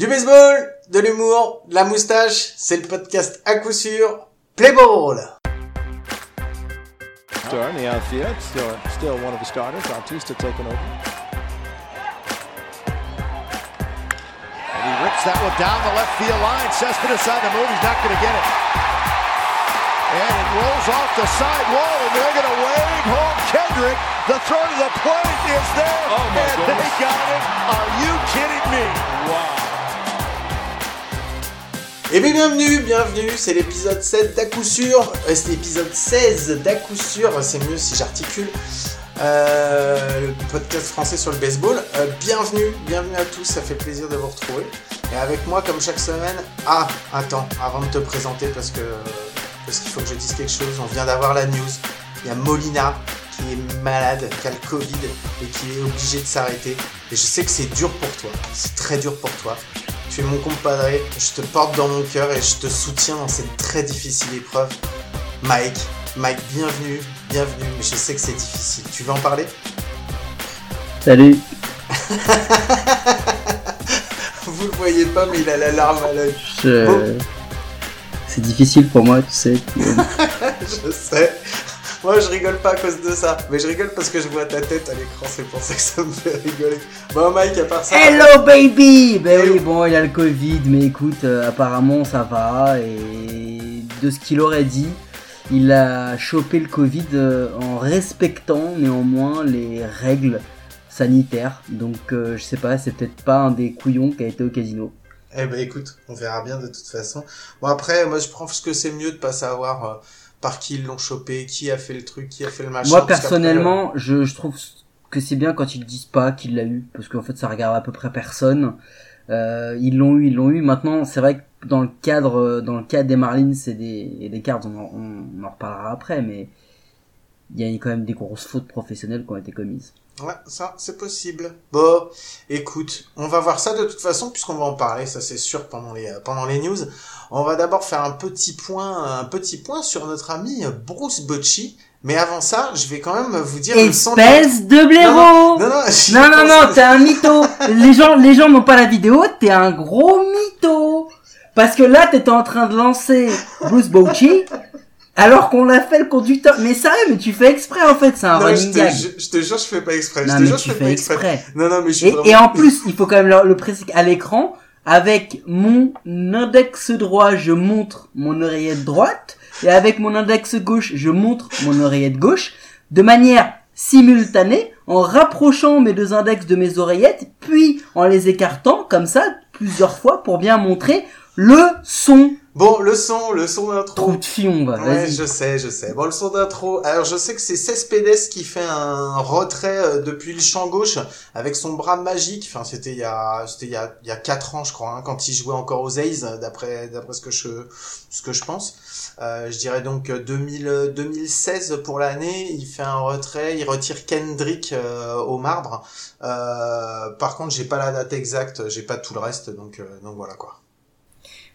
Du baseball, de l'humour, de la moustache, c'est le podcast à coup sûr Play Ball. Star the outfield, still, still one of the starters. Bautista taking over. And he rips that one down the left field line. Cespedes on the move. He's not going to get it. And it rolls off the side wall, and they're going to wave home Kendrick. The throw to the plate is there, Oh, my and goodness. they got it. Are you kidding me? Et bien bienvenue, bienvenue, c'est l'épisode 7 d'à coup sûr, euh, c'est l'épisode 16 d'à coup sûr, c'est mieux si j'articule, euh, le podcast français sur le baseball. Euh, bienvenue, bienvenue à tous, ça fait plaisir de vous retrouver. Et avec moi, comme chaque semaine, ah, attends, avant de te présenter, parce que parce qu'il faut que je dise quelque chose, on vient d'avoir la news, il y a Molina qui est malade, qui a le Covid et qui est obligé de s'arrêter. Et je sais que c'est dur pour toi, c'est très dur pour toi. Tu es mon compadre, je te porte dans mon cœur et je te soutiens dans cette très difficile épreuve. Mike, Mike, bienvenue, bienvenue, mais je sais que c'est difficile. Tu veux en parler? Salut. Vous le voyez pas, mais il a la larme à l'œil. Je... C'est difficile pour moi, tu sais. je sais. Moi, je rigole pas à cause de ça, mais je rigole parce que je vois ta tête à l'écran, c'est pour ça que ça me fait rigoler. Bon, Mike, à part ça. Hello baby Ben oui, bon, il a le Covid, mais écoute, euh, apparemment ça va. Et de ce qu'il aurait dit, il a chopé le Covid euh, en respectant néanmoins les règles sanitaires. Donc euh, je sais pas, c'est peut-être pas un des couillons qui a été au casino. Eh ben écoute, on verra bien de toute façon. Bon après, moi je pense que c'est mieux de pas savoir euh, par qui ils l'ont chopé, qui a fait le truc, qui a fait le machin. Moi personnellement, je, je trouve que c'est bien quand ils disent pas qu'il l'a eu, parce qu'en fait ça regarde à peu près personne. Euh, ils l'ont eu, ils l'ont eu. Maintenant, c'est vrai que dans le cadre, euh, dans le cadre des Marlins et des, et des Cards, on en, on en reparlera après, mais il y a quand même des grosses fautes professionnelles qui ont été commises. Ouais, ça, c'est possible. Bon, écoute, on va voir ça de toute façon, puisqu'on va en parler, ça c'est sûr, pendant les, pendant les news. On va d'abord faire un petit point, un petit point sur notre ami Bruce Bocci. Mais avant ça, je vais quand même vous dire Espèce de blaireau Non, non, Non, non, non, t'es un mytho. les gens, les gens n'ont pas la vidéo, t'es un gros mytho. Parce que là, t'étais en train de lancer Bruce Bochy, alors qu'on l'a fait le conducteur. Mais sérieux, mais tu fais exprès en fait, c'est un Non, je running te, gag. je, je te jure, je fais pas exprès. Non, je te mais jure, tu je fais pas fais exprès. exprès. Non, non, mais je suis Et, vraiment... et en plus, il faut quand même le, le préciser à l'écran, avec mon index droit, je montre mon oreillette droite, et avec mon index gauche, je montre mon oreillette gauche, de manière simultanée, en rapprochant mes deux index de mes oreillettes, puis en les écartant, comme ça, plusieurs fois, pour bien montrer le son. Bon, le son, le son d'intro. Trou de fion, va, Ouais, je sais, je sais. Bon, le son d'intro. Alors, je sais que c'est Cespedes qui fait un retrait euh, depuis le champ gauche avec son bras magique. Enfin, c'était il y a, c'était il y a, il y a quatre ans, je crois, hein, quand il jouait encore aux A's, d'après, d'après ce que je, ce que je pense. Euh, je dirais donc euh, 2000, euh, 2016 pour l'année. Il fait un retrait, il retire Kendrick euh, au marbre. Euh, par contre, j'ai pas la date exacte, j'ai pas tout le reste, donc, euh, donc voilà quoi.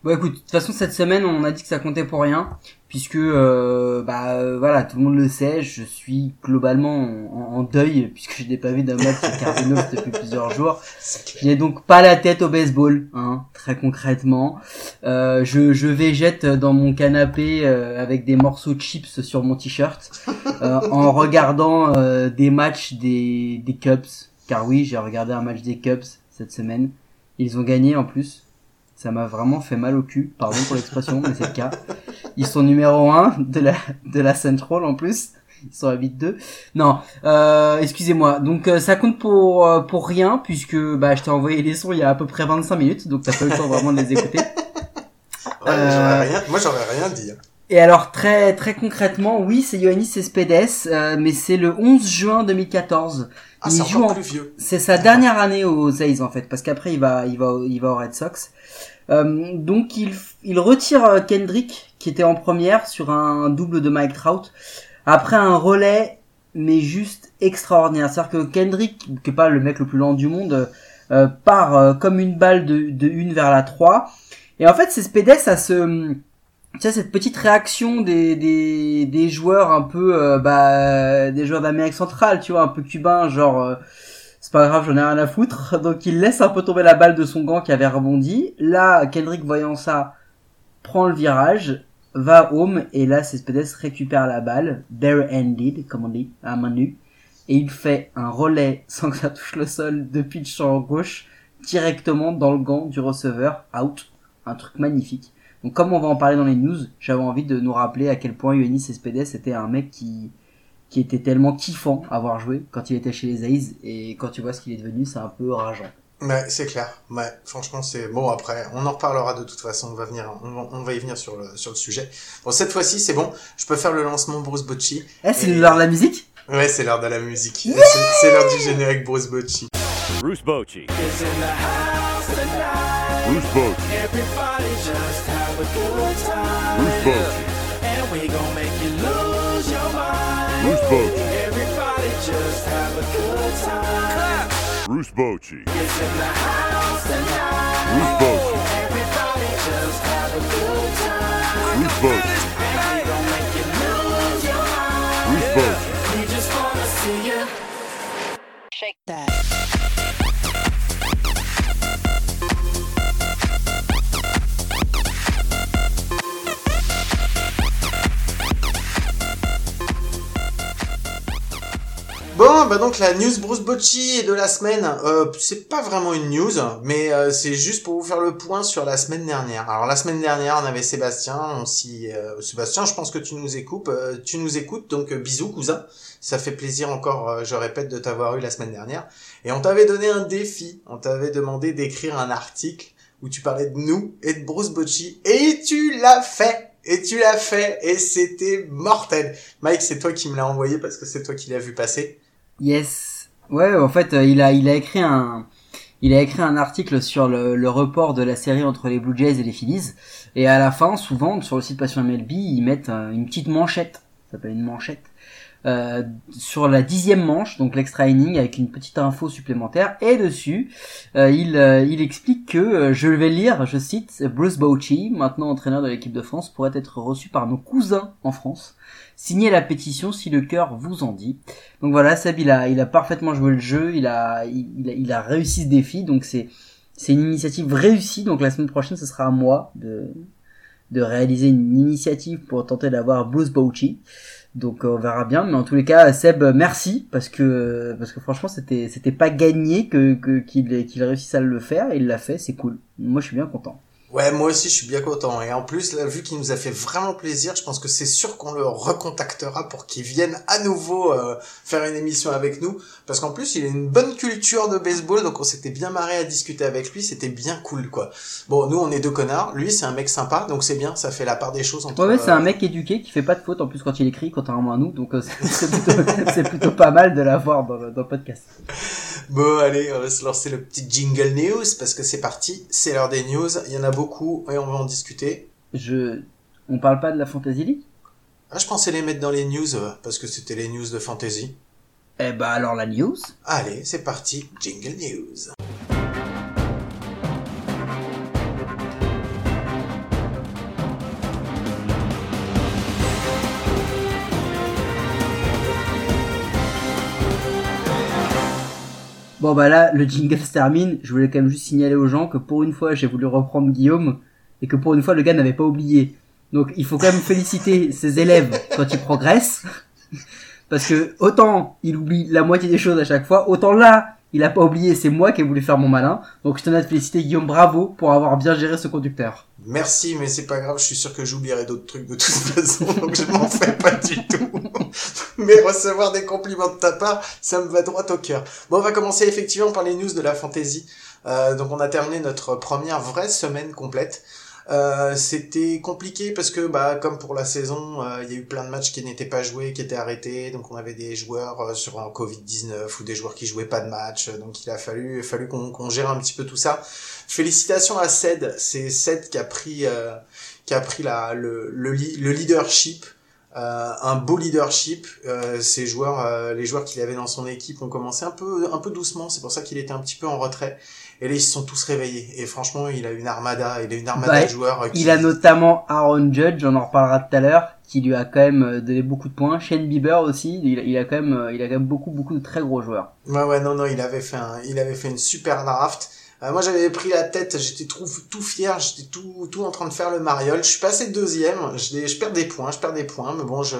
Bon écoute, de toute façon cette semaine on a dit que ça comptait pour rien, puisque euh, bah euh, voilà tout le monde le sait, je suis globalement en, en deuil puisque je n'ai pas vu d'un match de Cardinals depuis plusieurs jours. Je n'ai donc pas la tête au baseball, hein, très concrètement. Euh, je, je végète dans mon canapé euh, avec des morceaux de chips sur mon t-shirt, euh, en regardant euh, des matchs des, des Cubs, car oui j'ai regardé un match des Cubs cette semaine. Ils ont gagné en plus. Ça m'a vraiment fait mal au cul, pardon pour l'expression, mais c'est le cas. Ils sont numéro 1 de la, de la Central en plus. Ils sont à 8-2. Non, euh, excusez-moi. Donc euh, ça compte pour euh, pour rien puisque bah je t'ai envoyé les sons il y a à peu près 25 minutes, donc t'as pas eu le temps vraiment de les écouter. Ouais, Euh, rien, moi, j'aurais rien dit. hein. Et alors très très concrètement, oui, c'est Ioannis Cespedes, euh, mais c'est le 11 juin 2014. Ah, Il c'est joue en plus vieux. C'est sa dernière année aux A's en fait, parce qu'après il va, il va, il va aux Red Sox. Euh, donc il, il retire euh, Kendrick qui était en première sur un double de Mike Trout après un relais mais juste extraordinaire. C'est-à-dire que Kendrick, qui est pas le mec le plus lent du monde, euh, part comme une balle de, de une vers la 3. Et en fait, c'est Spedes à ce, tu cette petite réaction des, des, des joueurs un peu, bah, des joueurs d'Amérique centrale, tu vois, un peu cubains, genre, pas grave, j'en ai rien à foutre. Donc il laisse un peu tomber la balle de son gant qui avait rebondi. Là, Kendrick voyant ça, prend le virage, va home, et là, Cespedes récupère la balle, bare-handed, comme on dit, à main nue, et il fait un relais sans que ça touche le sol de pitch sur gauche, directement dans le gant du receveur, out. Un truc magnifique. Donc comme on va en parler dans les news, j'avais envie de nous rappeler à quel point Yoannis Cespedes était un mec qui qui était tellement kiffant à avoir joué quand il était chez les A's et quand tu vois ce qu'il est devenu, c'est un peu rageant. Ouais, c'est clair. Ouais, franchement, c'est bon. Après, on en reparlera de toute façon. On va venir, on va, on va y venir sur le sur le sujet. Bon, cette fois-ci, c'est bon. Je peux faire le lancement Bruce Bocci. Eh, c'est Et- l'heure de la musique? Ouais, c'est l'heure de la musique. C'est c'est l'heure du générique Bruce Bocci. Bruce Bochy. Bruce Bochy. Everybody just have a good time. Bruce Bochy. Bochy. Everybody just have a good time. Bruce Bochy. It's in the house tonight. Bruce Bochy. Everybody just have a good time. Bruce Bochy. And we gon' make you lose your mind. Bruce Bochy. We just wanna see you. Shake that. Bon, bah donc la news Bruce Bocci de la semaine, euh, c'est pas vraiment une news, mais euh, c'est juste pour vous faire le point sur la semaine dernière. Alors la semaine dernière, on avait Sébastien, on s'y, euh, Sébastien, je pense que tu nous écoutes, euh, tu nous écoutes, donc euh, bisous cousin. Ça fait plaisir encore, je répète, de t'avoir eu la semaine dernière. Et on t'avait donné un défi, on t'avait demandé d'écrire un article où tu parlais de nous et de Bruce Bocci, et tu l'as fait. Et tu l'as fait, et c'était mortel. Mike, c'est toi qui me l'as envoyé parce que c'est toi qui l'as vu passer. Yes. Ouais, en fait, euh, il a il a écrit un il a écrit un article sur le, report de la série entre les Blue Jays et les Phillies. Et à la fin, souvent, sur le site Passion MLB, ils mettent euh, une petite manchette. Ça s'appelle une manchette. Euh, sur la dixième manche, donc l'extra inning, avec une petite info supplémentaire. Et dessus, euh, il, euh, il explique que, euh, je vais lire, je cite, Bruce Bochy, maintenant entraîneur de l'équipe de France, pourrait être reçu par nos cousins en France. Signez la pétition si le cœur vous en dit. Donc voilà, Seb, il a, il a parfaitement joué le jeu, il a, il, a, réussi ce défi, donc c'est, c'est une initiative réussie. Donc la semaine prochaine, ce sera à moi de, de réaliser une initiative pour tenter d'avoir Bruce Bochy. Donc euh, on verra bien, mais en tous les cas, Seb, merci parce que parce que franchement, c'était c'était pas gagné que qu'il qu'il réussisse à le faire, et il l'a fait, c'est cool. Moi, je suis bien content. Ouais, moi aussi, je suis bien content. Et en plus, là, vu qu'il nous a fait vraiment plaisir, je pense que c'est sûr qu'on le recontactera pour qu'il vienne à nouveau euh, faire une émission avec nous. Parce qu'en plus, il a une bonne culture de baseball, donc on s'était bien marré à discuter avec lui. C'était bien cool, quoi. Bon, nous, on est deux connards. Lui, c'est un mec sympa, donc c'est bien. Ça fait la part des choses entre. Ouais, ouais, c'est euh, un mec éduqué qui fait pas de faute en plus quand il écrit, contrairement à nous, donc euh, c'est plutôt, plutôt pas mal de l'avoir dans, dans le podcast. Bon, allez, on va se lancer le petit jingle news parce que c'est parti. C'est l'heure des news. Il y en a beaucoup et on va en discuter. Je, on parle pas de la Fantasy League? Ah, je pensais les mettre dans les news parce que c'était les news de fantasy. Eh bah alors la news? Allez, c'est parti. Jingle news. Bon bah là, le jingle se termine. Je voulais quand même juste signaler aux gens que pour une fois, j'ai voulu reprendre Guillaume et que pour une fois, le gars n'avait pas oublié. Donc il faut quand même féliciter ses élèves quand ils progressent. Parce que autant il oublie la moitié des choses à chaque fois, autant là, il a pas oublié, c'est moi qui ai voulu faire mon malin. Donc je tenais à te féliciter Guillaume, bravo pour avoir bien géré ce conducteur. Merci, mais c'est pas grave, je suis sûr que j'oublierai d'autres trucs de toute façon, donc je m'en fais pas du tout. mais recevoir des compliments de ta part, ça me va droit au cœur. Bon, on va commencer effectivement par les news de la fantasy. Euh, donc on a terminé notre première vraie semaine complète. Euh, c'était compliqué parce que bah comme pour la saison, euh, il y a eu plein de matchs qui n'étaient pas joués, qui étaient arrêtés, donc on avait des joueurs euh, sur un Covid-19 ou des joueurs qui jouaient pas de match, donc il a fallu fallu qu'on gère un petit peu tout ça. Félicitations à Ced, c'est Ced qui a pris qui a pris la le le, le leadership euh, un beau leadership. Euh, ces joueurs, euh, les joueurs qu'il avait dans son équipe ont commencé un peu, un peu doucement. C'est pour ça qu'il était un petit peu en retrait. Et là, ils se sont tous réveillés. Et franchement, il a une armada, il a une armada Ouais, de joueurs. euh, qui- Il a notamment Aaron Judge, on en reparlera tout à l'heure, qui lui a quand même euh, donné beaucoup de points. Shane Bieber aussi, il, il a quand même, euh, il a quand même beaucoup, beaucoup de très gros joueurs. Ouais, ouais, non, non, il avait fait un, il avait fait une super draft. Euh, moi, j'avais pris la tête, j'étais tout, fier, j'étais tout, tout en train de faire le mariole. Je suis passé deuxième, je, je perds des points, je perds des points, mais bon, je,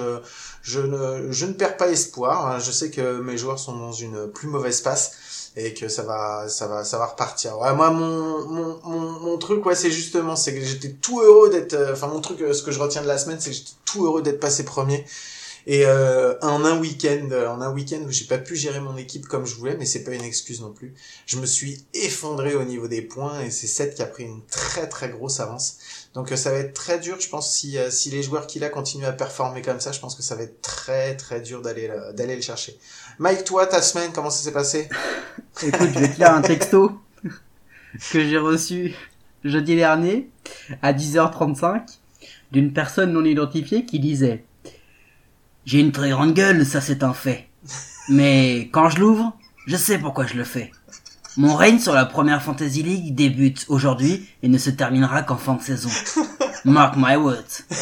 je ne, je ne perds pas espoir. Je sais que mes joueurs sont dans une plus mauvaise passe et que ça va, ça va, ça va repartir. Ouais, moi, mon, mon, mon, mon truc, ouais, c'est justement, c'est que j'étais tout heureux d'être, euh, enfin, mon truc, euh, ce que je retiens de la semaine, c'est que j'étais tout heureux d'être passé premier. Et euh, en un week-end, euh, en un week-end où j'ai pas pu gérer mon équipe comme je voulais, mais c'est pas une excuse non plus. Je me suis effondré au niveau des points et c'est Seth qui a pris une très très grosse avance. Donc euh, ça va être très dur, je pense, si euh, si les joueurs qu'il a continuent à performer comme ça, je pense que ça va être très très dur d'aller le- d'aller le chercher. Mike, toi, ta semaine, comment ça s'est passé? Écoute, je vais te lire un texto que j'ai reçu jeudi dernier à 10h35 d'une personne non identifiée qui disait J'ai une très grande gueule, ça c'est un fait. Mais quand je l'ouvre, je sais pourquoi je le fais. Mon règne sur la première Fantasy League débute aujourd'hui et ne se terminera qu'en fin de saison. Mark my words.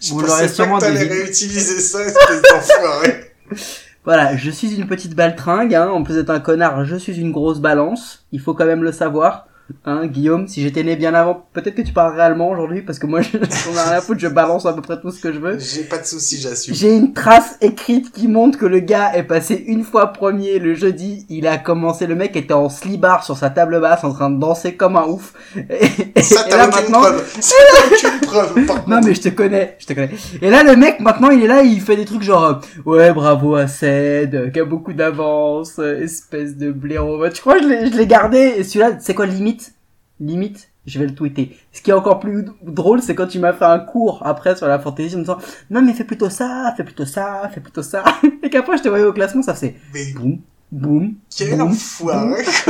Je Vous l'aurez pas sûrement que t'allais deviné. réutiliser ça, espèce d'enfoiré. Voilà, je suis une petite baltringue, hein. En plus d'être un connard, je suis une grosse balance. Il faut quand même le savoir. Hein, Guillaume, si j'étais né bien avant, peut-être que tu parlerais allemand aujourd'hui, parce que moi, je, j'en ai rien à foutre, je balance à peu près tout ce que je veux. J'ai pas de soucis, j'assume. J'ai une trace écrite qui montre que le gars est passé une fois premier le jeudi. Il a commencé, le mec était en slibard sur sa table basse en train de danser comme un ouf. Et, Ça, et là maintenant, preuve. Ça, aucune preuve, par non mais je te connais, je te connais. Et là le mec maintenant il est là, il fait des trucs genre euh, ouais bravo à Ced, qui a beaucoup d'avance, euh, espèce de blaireau. Tu crois que je l'ai je l'ai gardé? Et celui-là c'est quoi limite? Limite, je vais le tweeter. Ce qui est encore plus drôle c'est quand tu m'as fait un cours après sur la fantaisie en me disant non mais fais plutôt ça, fais plutôt ça, fais plutôt ça. et qu'après je te voyais au classement ça faisait Mais boum boum. quel boum. enfoiré,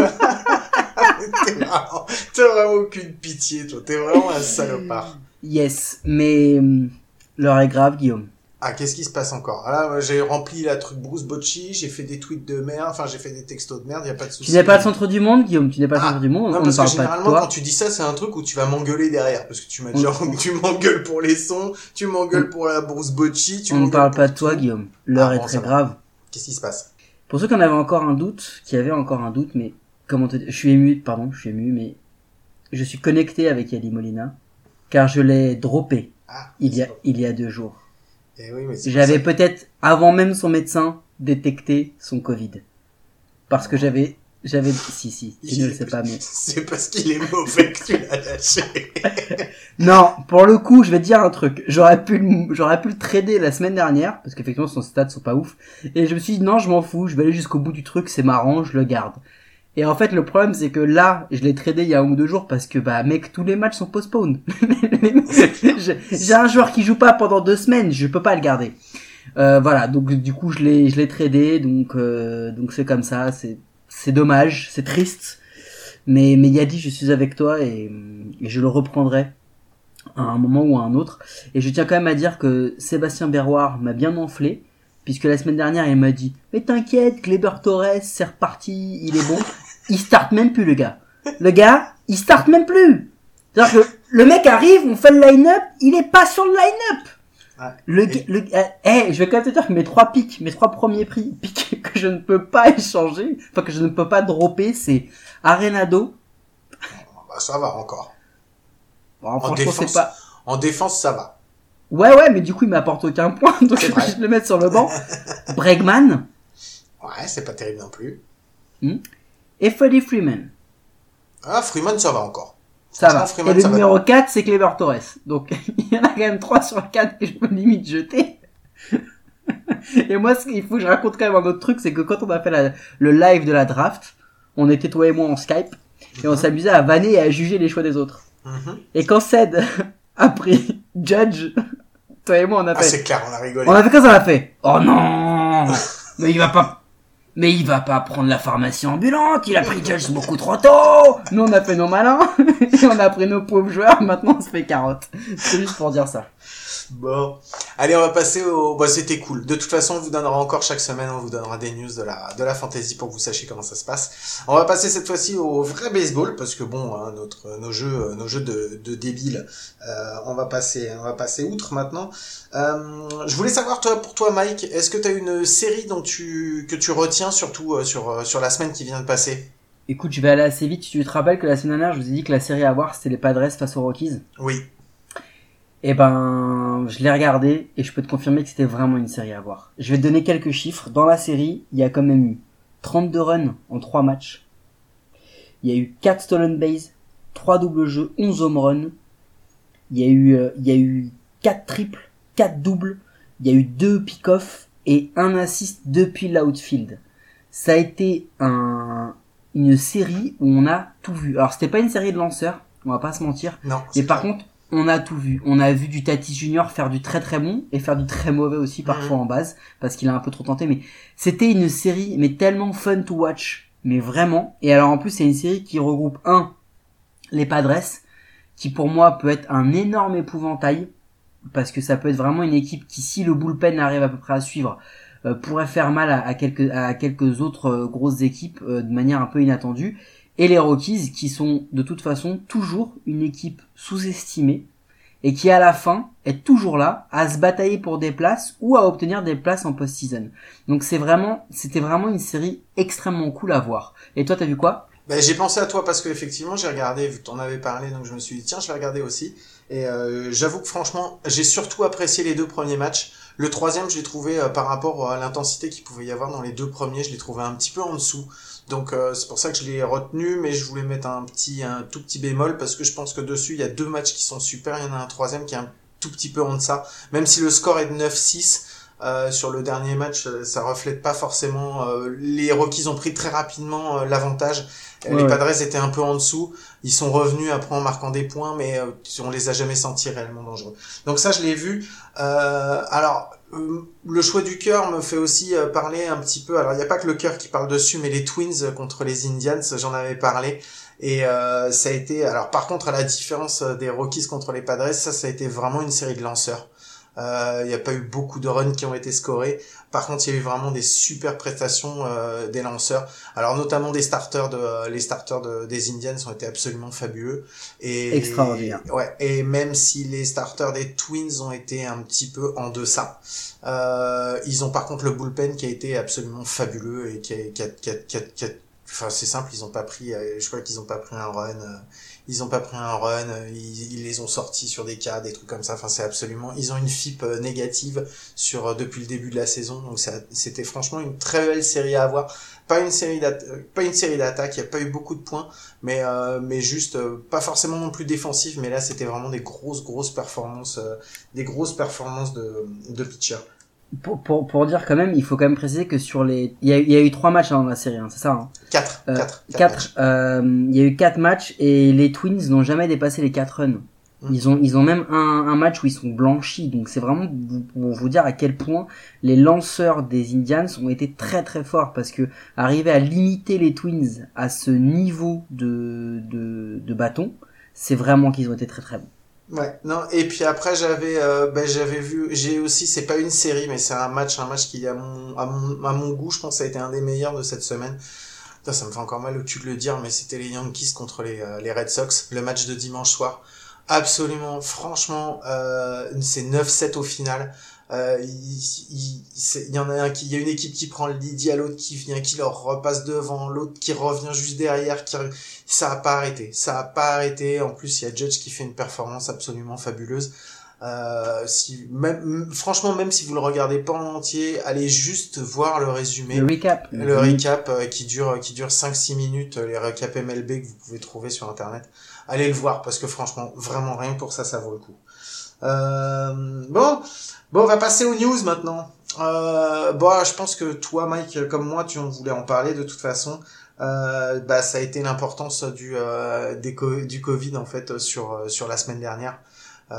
t'as vraiment aucune pitié, toi. T'es vraiment un salopard. Yes, mais hum, l'heure est grave Guillaume. Ah, qu'est-ce qui se passe encore? Ah j'ai rempli la truc Bruce Bocci, j'ai fait des tweets de merde, enfin, j'ai fait des textos de merde, y a pas de souci. Tu n'es pas le centre du monde Guillaume, tu n'es pas le Ah, centre du monde, Non, on ne parce que parle pas de généralement, toi. quand tu dis ça, c'est un truc où tu vas m'engueuler derrière. Parce que tu m'as On- déjà, tu m'engueules pour les sons, tu m'engueules pour la Bruce Bocci, tu On ne parle pas de toi, tout. Guillaume. L'heure Ah, est bon, très grave. Qu'est-ce qui se passe? Pour ceux qui en avaient encore un doute, qui avaient encore un doute, mais comment te dire, je suis ému, pardon, je suis ému, mais je suis connecté avec Ali Molina, car je l'ai droppé Ah, il y a, il y a deux jours. Eh oui, J'avais peut-être, avant même son médecin, détecté son Covid. Parce que j'avais, j'avais, si, si, tu ne le sais pas, mais. C'est parce qu'il est mauvais que tu l'as lâché. Non, pour le coup, je vais te dire un truc. J'aurais pu, le- j'aurais pu le trader la semaine dernière, parce qu'effectivement son stats sont pas ouf. Et je me suis dit non, je m'en fous, je vais aller jusqu'au bout du truc, c'est marrant, je le garde. Et en fait, le problème, c'est que là, je l'ai tradé il y a un ou deux jours parce que, bah, mec, tous les matchs sont postponed. J'ai un joueur qui joue pas pendant deux semaines, je peux pas le garder. Euh, voilà, donc du coup, je l'ai, je l'ai tradé, donc, euh, donc c'est comme ça, c'est, c'est dommage, c'est triste. Mais, mais Yadi, je suis avec toi et, et je le reprendrai à un moment ou à un autre. Et je tiens quand même à dire que Sébastien Berroir m'a bien enflé, puisque la semaine dernière, il m'a dit « Mais t'inquiète, Kleber Torres, c'est reparti, il est bon. » Il start même plus, le gars. Le gars, il start même plus C'est-à-dire que le mec arrive, on fait le line-up, il est pas sur le line-up Ouais. le, Et- gars- le, euh, eh, je vais quand même te dire que mes trois pics, mes trois premiers prix, pics que je ne peux pas échanger, enfin que je ne peux pas dropper, c'est Arenado. Bah, ça va encore. Bon, franchement, défense. c'est pas, En défense, ça va. Ouais, ouais, mais du coup, il m'apporte aucun point, donc je vais le mettre sur le banc. Bregman Ouais, c'est pas terrible non plus. Et Freddie Freeman. Ah, Freeman, ça va encore. Ça va. Freeman, et le ça va numéro 4, c'est Clever Torres. Donc, il y en a quand même 3 sur 4 que je peux limite jeter. et moi, ce qu'il faut que je raconte quand même un autre truc, c'est que quand on a fait la- le live de la draft, on était toi et moi en Skype, et on s'amusait à vanner et à juger les choix des autres. Mhm. Et quand Ced a pris Judge, toi et moi, on a Ah, fait... c'est clair, on a rigolé. On a fait comme ça, on a fait? Oh non Mais il va pas. Mais il va pas prendre la pharmacie ambulante, il a pris Judge beaucoup trop tôt Nous on a fait nos malins, et on a pris nos pauvres joueurs, maintenant on se fait carotte. C'est juste pour dire ça. Bon, allez, on va passer au. Bon, c'était cool. De toute façon, on vous donnera encore chaque semaine, on vous donnera des news de la de la fantasy pour que vous sachiez comment ça se passe. On va passer cette fois-ci au vrai baseball parce que bon, hein, notre nos jeux nos jeux de de débiles, euh, on va passer on va passer outre maintenant. Euh, je voulais savoir toi pour toi, Mike, est-ce que tu as une série dont tu que tu retiens surtout euh, sur euh, sur la semaine qui vient de passer? Écoute, je vais aller assez vite. Tu te rappelles que la semaine dernière, je vous ai dit que la série à voir, c'était les Padres face aux Rockies? Oui. Eh ben, je l'ai regardé et je peux te confirmer que c'était vraiment une série à voir. Je vais te donner quelques chiffres. Dans la série, il y a quand même eu 32 runs en 3 matchs. Il y a eu 4 stolen bases, 3 doubles jeux, 11 home runs. Il y a eu, euh, il y a eu 4 triples, 4 doubles. Il y a eu 2 pick-off et 1 assist depuis l'outfield. Ça a été un, une série où on a tout vu. Alors c'était pas une série de lanceurs, on va pas se mentir. Non. Mais c'est par contre, on a tout vu. On a vu du Tatis Junior faire du très très bon et faire du très mauvais aussi parfois en base parce qu'il a un peu trop tenté. Mais c'était une série mais tellement fun to watch, mais vraiment. Et alors en plus c'est une série qui regroupe un les Padres qui pour moi peut être un énorme épouvantail parce que ça peut être vraiment une équipe qui si le bullpen arrive à peu près à suivre euh, pourrait faire mal à, à quelques à quelques autres euh, grosses équipes euh, de manière un peu inattendue et les Rockies qui sont de toute façon toujours une équipe sous-estimée et qui à la fin est toujours là à se batailler pour des places ou à obtenir des places en post-season. Donc c'est vraiment c'était vraiment une série extrêmement cool à voir. Et toi t'as vu quoi? Ben, j'ai pensé à toi parce que effectivement j'ai regardé, vu que t'en avais parlé, donc je me suis dit tiens je vais regarder aussi. Et euh, j'avoue que franchement j'ai surtout apprécié les deux premiers matchs. Le troisième je l'ai trouvé euh, par rapport à l'intensité qu'il pouvait y avoir dans les deux premiers, je l'ai trouvé un petit peu en dessous. Donc euh, c'est pour ça que je l'ai retenu, mais je voulais mettre un petit, un tout petit bémol parce que je pense que dessus il y a deux matchs qui sont super, il y en a un troisième qui est un tout petit peu en deçà. Même si le score est de 9-6, euh, sur le dernier match, euh, ça reflète pas forcément. euh, les Rockies ont pris très rapidement euh, l'avantage. Euh, Ouais, les ouais. Padres étaient un peu en dessous. Ils sont revenus après en marquant des points, mais on les a jamais sentis réellement dangereux. Donc ça, je l'ai vu. Euh, alors, le choix du cœur me fait aussi euh, parler un petit peu. Alors, il n'y a pas que le cœur qui parle dessus, mais les Twins contre les Indians, j'en avais parlé. Et euh, ça a été. Alors, par contre, à la différence euh, des Rockies contre les Padres, ça, ça a été vraiment une série de lanceurs. Euh, Il n'y a pas eu beaucoup de runs qui ont été scorés. Par contre, il y a eu vraiment des super prestations euh, des lanceurs. Alors notamment des starters de les starters de, des Indians ont été absolument fabuleux et Extraordinaire. ouais, et même si les starters des Twins ont été un petit peu en deçà, euh, ils ont par contre le bullpen qui a été absolument fabuleux et qui a, qui a, qui a, qui a- enfin c'est simple, ils ont pas pris, euh, je crois qu'ils ont pas pris un run. Ils ont pas pris un run, euh, ils, ils les ont sortis sur des cas, des trucs comme ça. Enfin, c'est absolument. Ils ont une FIP euh, négative sur euh, depuis le début de la saison, donc c'était franchement une très belle série à avoir. Pas une série pas une série d'attaques, il y a pas eu beaucoup de points, mais euh, mais juste euh, pas forcément non plus défensif, mais là c'était vraiment des grosses grosses performances, euh, des grosses performances de de pitcher. Pour, pour, pour dire quand même, il faut quand même préciser que sur les... Il y a, il y a eu trois matchs hein, dans la série, hein, c'est ça hein Quatre, Euh, quatre, quatre, euh, il y a eu quatre matchs et les Twins n'ont jamais dépassé les quatre runs. Mm. Ils ont, ils ont même un, un match où ils sont blanchis, donc c'est vraiment pour pour vous dire à quel point les lanceurs des Indians ont été très très forts parce que arriver à limiter les Twins à ce niveau de, de, de bâton, c'est vraiment qu'ils ont été très très bons. Ouais, non, et puis après j'avais euh, ben, j'avais vu j'ai aussi c'est pas une série mais c'est un match un match qui à mon à mon à mon goût, je pense a été un des meilleurs de cette semaine. Ça me fait encore mal au cul de le dire mais c'était les Yankees contre les euh, les Red Sox, le match de dimanche soir. Absolument, franchement, euh, c'est 9-7 au final. Euh, il, il, il y en a un qui, il y a une équipe qui prend le lead, il y a l'autre qui vient, qui leur repasse devant, l'autre qui revient juste derrière, qui, ça a pas arrêté, ça a pas arrêté. En plus, il y a Judge qui fait une performance absolument fabuleuse. Euh, si, même, franchement, même si vous le regardez pas en entier, allez juste voir le résumé. Le recap. Le recap euh, qui dure qui dure 5-6 minutes, euh, les recaps MLB que vous pouvez trouver sur internet. Allez le voir parce que franchement, vraiment rien que pour ça, ça vaut le coup. Euh, bon, bon, on va passer aux news maintenant. Euh, bon, je pense que toi, Mike, comme moi, tu en voulais en parler de toute façon. Euh, bah, ça a été l'importance du euh, du Covid en fait sur euh, sur la semaine dernière. Euh,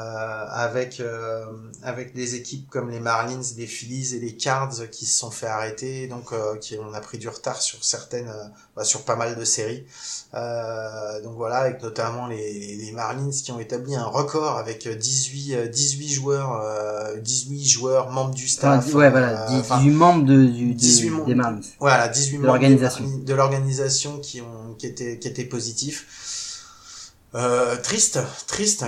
avec euh, avec des équipes comme les Marlins, les Phillies et les Cards qui se sont fait arrêter, donc euh, qui on a pris du retard sur certaines, bah, sur pas mal de séries. Euh, donc voilà, avec notamment les, les Marlins qui ont établi un record avec 18 euh, 18 joueurs euh, 18 joueurs membres du Enfin, staff. ouais, voilà, euh, 10 enfin, 18 membres de, du, 18 de- membres. des Marlins. voilà, 18 De membres l'organisation. de l'organisation qui ont qui étaient qui étaient positifs. Euh, triste, triste.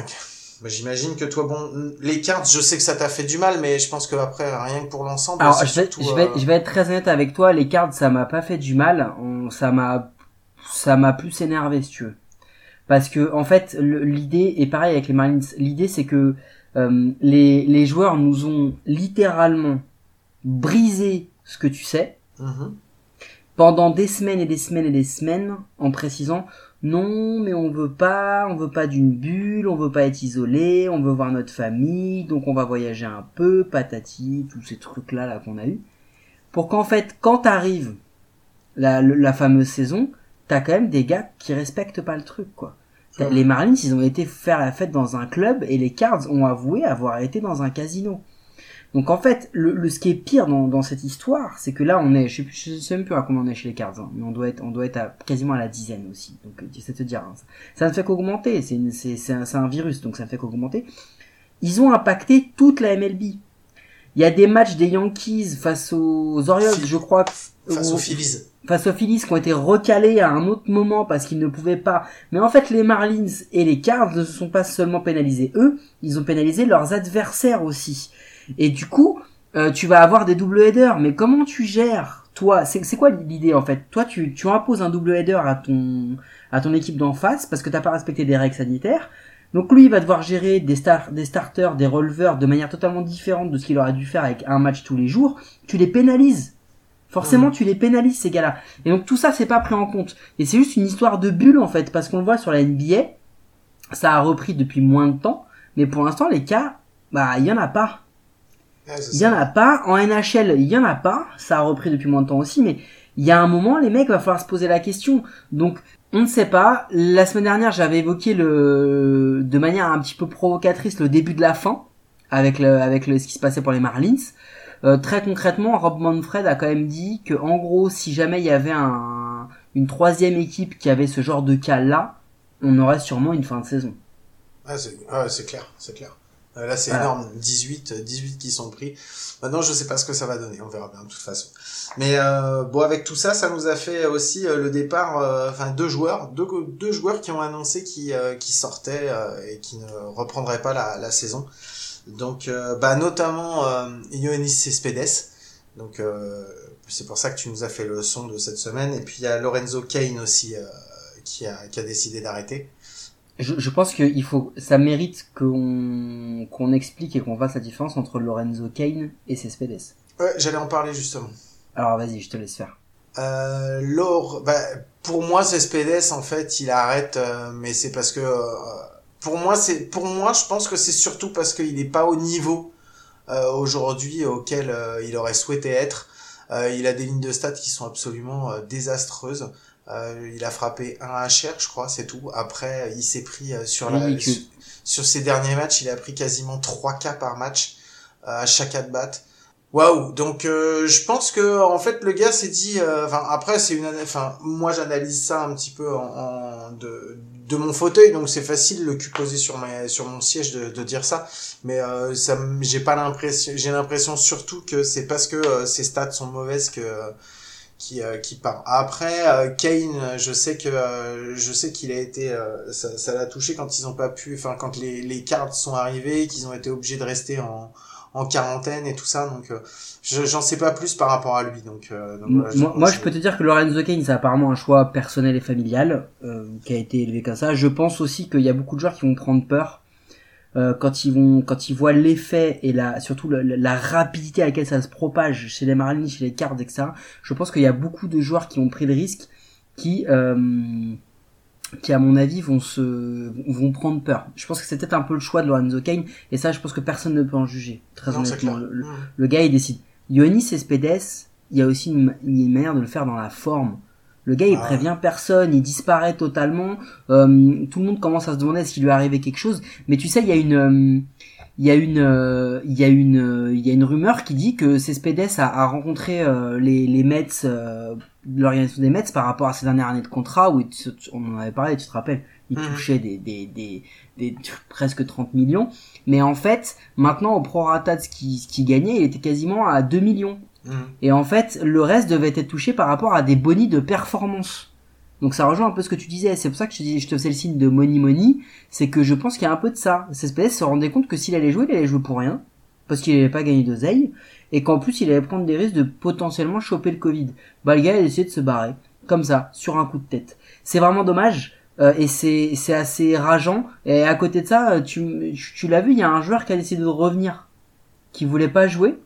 Bah, J'imagine que toi, bon, les cartes, je sais que ça t'a fait du mal, mais je pense que après, rien que pour l'ensemble, Alors, je vais, surtout, je vais, euh, je vais être très honnête avec toi, les cartes, ça m'a pas fait du mal, on, ça m'a, ça m'a plus énervé, si tu veux. Parce que, en fait, l'idée, est pareil avec les Marlins, l'idée c'est que, euh, les, les joueurs nous ont littéralement brisé ce que tu sais, mhm. pendant des semaines et des semaines et des semaines en précisant non mais on veut pas on veut pas d'une bulle on veut pas être isolé on veut voir notre famille donc on va voyager un peu patati tous ces trucs là là qu'on a eu. Pour qu'en fait quand t'arrives la, la fameuse saison t'as quand même des gars qui respectent pas le truc quoi. Les Marlins ils ont été faire la fête dans un club et les Cards ont avoué avoir été dans un casino donc en fait, le, le ce qui est pire dans, dans cette histoire, c'est que là on est, je sais, je sais même plus à combien on est chez les Cards, hein, mais on doit être, on doit être à, quasiment à la dizaine aussi. Donc euh, c'est te dire, hein, ça, ça ne fait qu'augmenter. C'est c'est c'est un, virus, donc ça ne fait qu'augmenter. Ils ont impacté toute la MLB. Il y a des matchs des Yankees face aux Orioles, Phil- je crois, face aux- aux Phillies. face aux Phillies qui ont été recalés à un autre moment parce qu'ils ne pouvaient pas. Mais en fait, les Marlins et les Cards ne se sont pas seulement pénalisés eux, ils ont pénalisé leurs adversaires aussi. Et du coup, euh, tu vas avoir des double headers. Mais comment tu gères toi? C'est quoi l'idée en fait? Toi, tu, tu imposes un double header à ton à ton équipe d'en face parce que t'as pas respecté des règles sanitaires. Donc lui, il va devoir gérer des, star des starters, des releveurs de manière totalement différente de ce qu'il aurait dû faire avec un match tous les jours. Tu les pénalises. Forcément, Mhm. tu les pénalises ces gars-là. Et donc tout ça, c'est pas pris en compte. Et c'est juste une histoire de bulle en fait, parce qu'on le voit sur la NBA, ça a repris depuis moins de temps, mais pour l'instant les cas, bah il y en a pas. Ouais, Il y ça. en a pas. En NHL, il y en a pas. Ça a repris depuis moins de temps aussi, mais il y a un moment, les mecs, va falloir se poser la question. Donc, on ne sait pas. La semaine dernière, j'avais évoqué le, de manière un petit peu provocatrice, le début de la fin avec le, avec le, ce qui se passait pour les Marlins. Euh, très concrètement, Rob Manfred a quand même dit que, en gros, si jamais il y avait un, une troisième équipe qui avait ce genre de cas-là, on aurait sûrement une fin de saison. Ah, c'est ah, c'est clair, c'est clair. Euh, Là, c'est Voilà. énorme. 18, euh, 18 qui sont pris. Maintenant, je sais pas ce que ça va donner. On verra bien, de toute façon. Mais euh, bon, avec tout ça, ça nous a fait aussi euh, le départ. euh, Enfin, deux joueurs, deux, deux joueurs qui ont annoncé qui euh, qui sortaient euh, et qui ne reprendraient pas la, la saison. Donc, euh, bah, notamment euh, Ioannis Cespedes. Donc, euh, c'est pour ça que tu nous as fait le son de cette semaine. Et puis il y a Lorenzo Kane aussi euh, qui a qui a décidé d'arrêter. Je, je pense que il faut, ça mérite qu'on qu'on explique et qu'on fasse la différence entre Lorenzo Kane et Cespedes. Ouais, j'allais en parler justement. Alors vas-y, je te laisse faire. Euh, Laure, bah, pour moi, Cespedes, en fait, il arrête, euh, mais c'est parce que, euh, pour moi, c'est, pour moi, je pense que c'est surtout parce qu'il n'est pas au niveau euh, aujourd'hui auquel euh, il aurait souhaité être. Euh, il a des lignes de stats qui sont absolument désastreuses. Euh, il a frappé un HR, je crois, c'est tout. Après, il s'est pris euh, sur la, sur, sur ses derniers matchs, il a pris quasiment 3 K par match euh, à chaque at bat. Waouh, donc euh, je pense que en fait le gars s'est dit, euh, enfin après c'est une, enfin moi j'analyse ça un petit peu en, en- de, de mon fauteuil, donc c'est facile le cul posé sur ma, sur mon siège de, de dire ça, mais euh, ça, j'ai pas l'impression, j'ai l'impression surtout que c'est parce que euh, ses stats sont mauvaises que qui euh, qui part. Après euh, Kane, je sais que euh, je sais qu'il a été, euh, ça l'a touché quand ils ont pas pu, enfin quand les les cartes sont arrivées, qu'ils ont été obligés de rester en en quarantaine et tout ça donc euh, je- j'en sais pas plus par rapport à lui donc, euh, donc voilà, moi, moi, je peux te dire que Lorenzo Kane, c'est apparemment un choix personnel et familial euh, qui a été élevé comme ça. Je pense aussi qu'il y a beaucoup de joueurs qui vont prendre peur euh, quand ils vont, quand ils voient l'effet et la, surtout la, rapidité à laquelle ça se propage chez les Marlins, chez les Cards, etc. Je pense qu'il y a beaucoup de joueurs qui ont pris le risque, qui, euh, qui à mon avis vont se, vont prendre peur. Je pense que c'est peut-être un peu le choix de Lorenzo Kane et ça, je pense que personne ne peut en juger. Très non honnêtement, Le- le, Mmh. le gars il décide. Ioannis Cespedes, il y a aussi une, une manière de le faire dans la forme. Le gars, il Ah. prévient personne, il disparaît totalement. Euh, tout le monde commence à se demander s'il lui est arrivé quelque chose. Mais tu sais, il y a une, euh, il y a une, euh, il y a une, euh, il y a une rumeur qui dit que Cespedes a, a rencontré euh, les, les Mets, euh, l'organisation des Mets par rapport à ses dernières années de contrat où il on en avait parlé, tu te rappelles, il Mhm. touchait des, des, des, des presque 30 millions. Mais en fait, maintenant au prorata de ce qu'il ce qu'il gagnait, il était quasiment à 2 millions. Et en fait, le reste devait être touché par rapport à des bonus de performance. Donc ça rejoint un peu ce que tu disais. C'est pour ça que je te, je te faisais le signe de money money. C'est que je pense qu'il y a un peu de ça. CSPS se rendait compte que s'il allait jouer, il allait jouer pour rien. Parce qu'il n'allait pas gagner d'oseille. Et qu'en plus, il allait prendre des risques de potentiellement choper le Covid. Bah le gars, il a décidé de se barrer. Comme ça, sur un coup de tête. C'est vraiment dommage. euh, et c'est c'est assez rageant. Et à côté de ça, euh, tu, tu l'as vu, il y a un joueur qui a décidé de revenir. Qui voulait pas jouer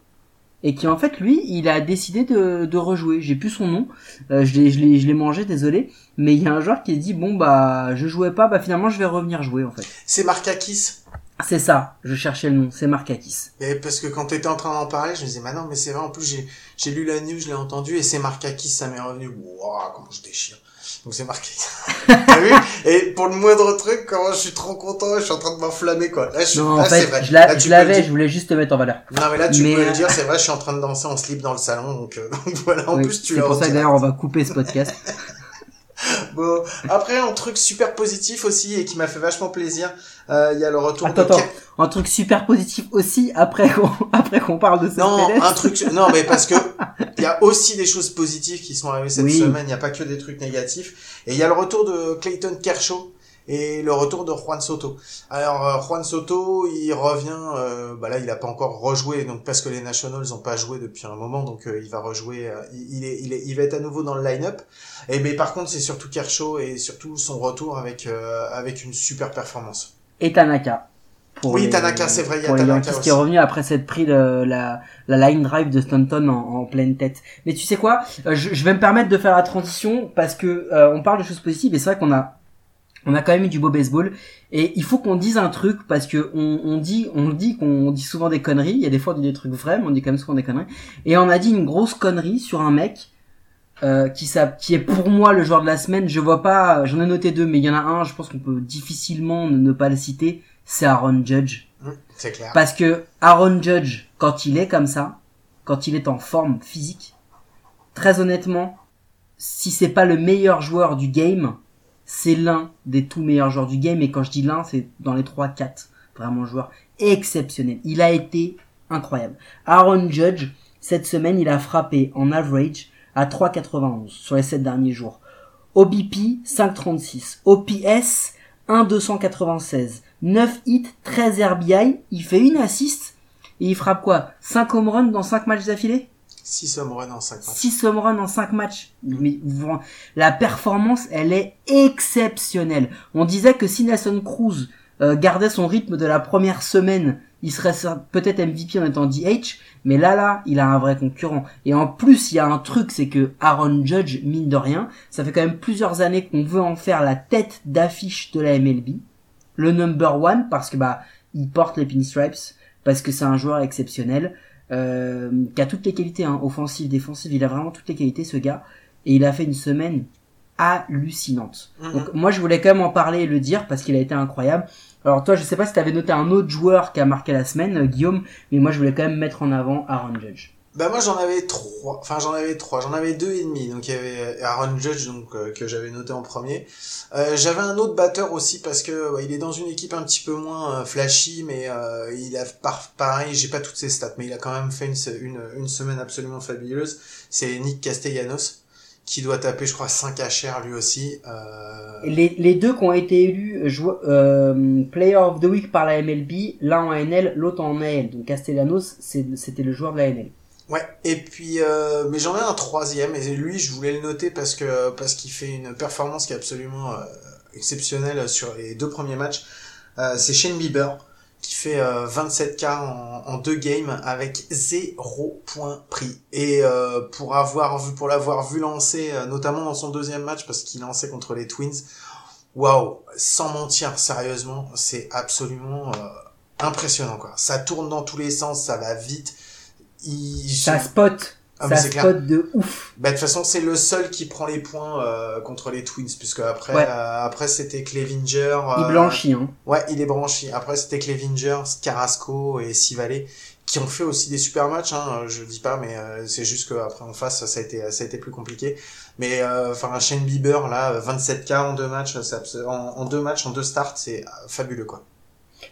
et qui en fait lui il a décidé de, de rejouer. J'ai plus son nom. Euh, je l'ai je l'ai je l'ai mangé désolé. Mais il y a un joueur qui a dit bon bah je jouais pas bah finalement je vais revenir jouer en fait. C'est Markakis. c'est ça. Je cherchais le nom. C'est Markakis Et parce que quand t'étais en train d'en parler, je me disais, mais non, mais c'est vrai, en plus, j'ai, j'ai lu la news, je l'ai entendu, et c'est Markakis, ça m'est revenu. Waouh, comment je déchire. Donc c'est. T'as vu? Et pour le moindre truc, comment je suis trop content, je suis en train de m'enflammer, quoi. Là, je non là, en c'est fait vrai. je l'avais je voulais juste te mettre en valeur Non, mais là, tu Mais, peux le dire, c'est vrai, je suis en train de danser en slip dans le salon, donc, euh, donc voilà, en Oui, plus, tu c'est l'as pour ça d'ailleurs on va couper ce podcast Bon, après, un truc super positif aussi, et qui m'a fait vachement plaisir, euh, il y a le retour attends de attends un truc super positif aussi après qu'on après qu'on parle de Non, Cespedes. un truc, non, mais parce que il y a aussi des choses positives qui sont arrivées cette Oui. semaine. Il n'y a pas que des trucs négatifs. Et il y a le retour de Clayton Kershaw et le retour de Juan Soto. Alors euh, Juan Soto, il revient. euh, bah là, il a pas encore rejoué, donc parce que les Nationals ont pas joué depuis un moment, donc euh, il va rejouer. euh, il, est, il est, il va être à nouveau dans le line-up. Et mais par contre, c'est surtout Kershaw et surtout son retour avec euh, avec une super performance. et Tanaka Oui, les- Tanaka, c'est vrai, il y a Tanaka Yankees qui est aussi. revenu après s'être pris le- la, la line drive de Stanton en, en pleine tête. Mais tu sais quoi Euh, je, je vais me permettre de faire la transition parce que euh, on parle de choses positives et c'est vrai qu'on a on a quand même eu du beau baseball et il faut qu'on dise un truc parce que on, on dit on dit qu'on dit souvent des conneries. Il y a des fois on dit des trucs vrais, mais on dit quand même souvent des conneries. Et on a dit une grosse connerie sur un mec euh, qui, ça, qui est pour moi le joueur de la semaine. Je vois pas, j'en ai noté deux, mais il y en a un, je pense qu'on peut difficilement ne, ne pas le citer. C'est Aaron Judge. Hum, C'est clair. Parce que Aaron Judge, quand il est comme ça, quand il est en forme physique, très honnêtement, si c'est pas le meilleur joueur du game, c'est l'un des tout meilleurs joueurs du game. Et quand je dis l'un, c'est dans les 3-4. Vraiment joueur exceptionnel. Il a été incroyable. Aaron Judge, cette semaine, il a frappé en average à 3,91 sur les 7 derniers jours. OBP 5,36. OPS 1,296. 9 hits, 13 RBI. Il fait une assist. Et il frappe quoi? 5 home runs dans 5 matchs d'affilée? 6 home en 5 matchs. 6 home runs en 5 matchs. Mais la performance, elle est exceptionnelle. On disait que si Nelson Cruz euh, gardait son rythme de la première semaine, il serait peut-être MVP en étant DH, mais là, là, il a un vrai concurrent. Et en plus, il y a un truc, c'est que Aaron Judge, mine de rien, ça fait quand même plusieurs années qu'on veut en faire la tête d'affiche de la MLB. Le number one, parce que bah, il porte les pinstripes, parce que c'est un joueur exceptionnel euh, qui a toutes les qualités, hein, offensives, défensives, il a vraiment toutes les qualités ce gars, et il a fait une semaine hallucinante. Mhm. Donc moi je voulais quand même en parler et le dire parce qu'il a été incroyable. Alors toi je sais pas si t'avais noté un autre joueur qui a marqué la semaine, euh, Guillaume, mais moi je voulais quand même mettre en avant Aaron Judge. Bah moi j'en avais trois, enfin j'en avais trois, j'en avais deux et demi. Donc il y avait Aaron Judge donc euh, que j'avais noté en premier. Euh, j'avais un autre batteur aussi parce que ouais, il est dans une équipe un petit peu moins euh, flashy, mais euh, il a par, pareil, j'ai pas toutes ses stats, mais il a quand même fait une, une, une semaine absolument fabuleuse. C'est Nick Castellanos qui doit taper je crois 5 HR lui aussi. Les, les deux qui ont été élus Player of the Week par la MLB, l'un en NL, l'autre en AL. Donc Castellanos, c'était le joueur de la NL. Ouais, et puis euh, mais j'en ai un troisième et lui je voulais le noter parce que parce qu'il fait une performance qui est absolument euh, exceptionnelle sur les deux premiers matchs. Euh, c'est Shane Bieber qui fait euh, 27K en, en deux games avec zéro point pris. Et euh, pour avoir vu pour l'avoir vu lancer euh, notamment dans son deuxième match parce qu'il lançait contre les Twins. Waouh, sans mentir sérieusement, c'est absolument euh, impressionnant quoi. Ça tourne dans tous les sens, ça va vite. Il, Ça spot. Ah, ça spot de ouf. Bah, de toute façon, c'est le seul qui prend les points euh, contre les Twins, puisque après, Ouais. euh, après c'était Clevinger. Il euh, blanchit, hein. Ouais, il est branchi. Après, c'était Clevinger, Carrasco et Sivalé qui ont fait aussi des super matchs. Hein, je dis pas, mais euh, c'est juste qu'après en face, ça a été, ça a été plus compliqué. Mais euh, enfin, Shane Bieber là, 27K en deux matchs, abs- en, en deux matchs, en deux starts, c'est fabuleux quoi.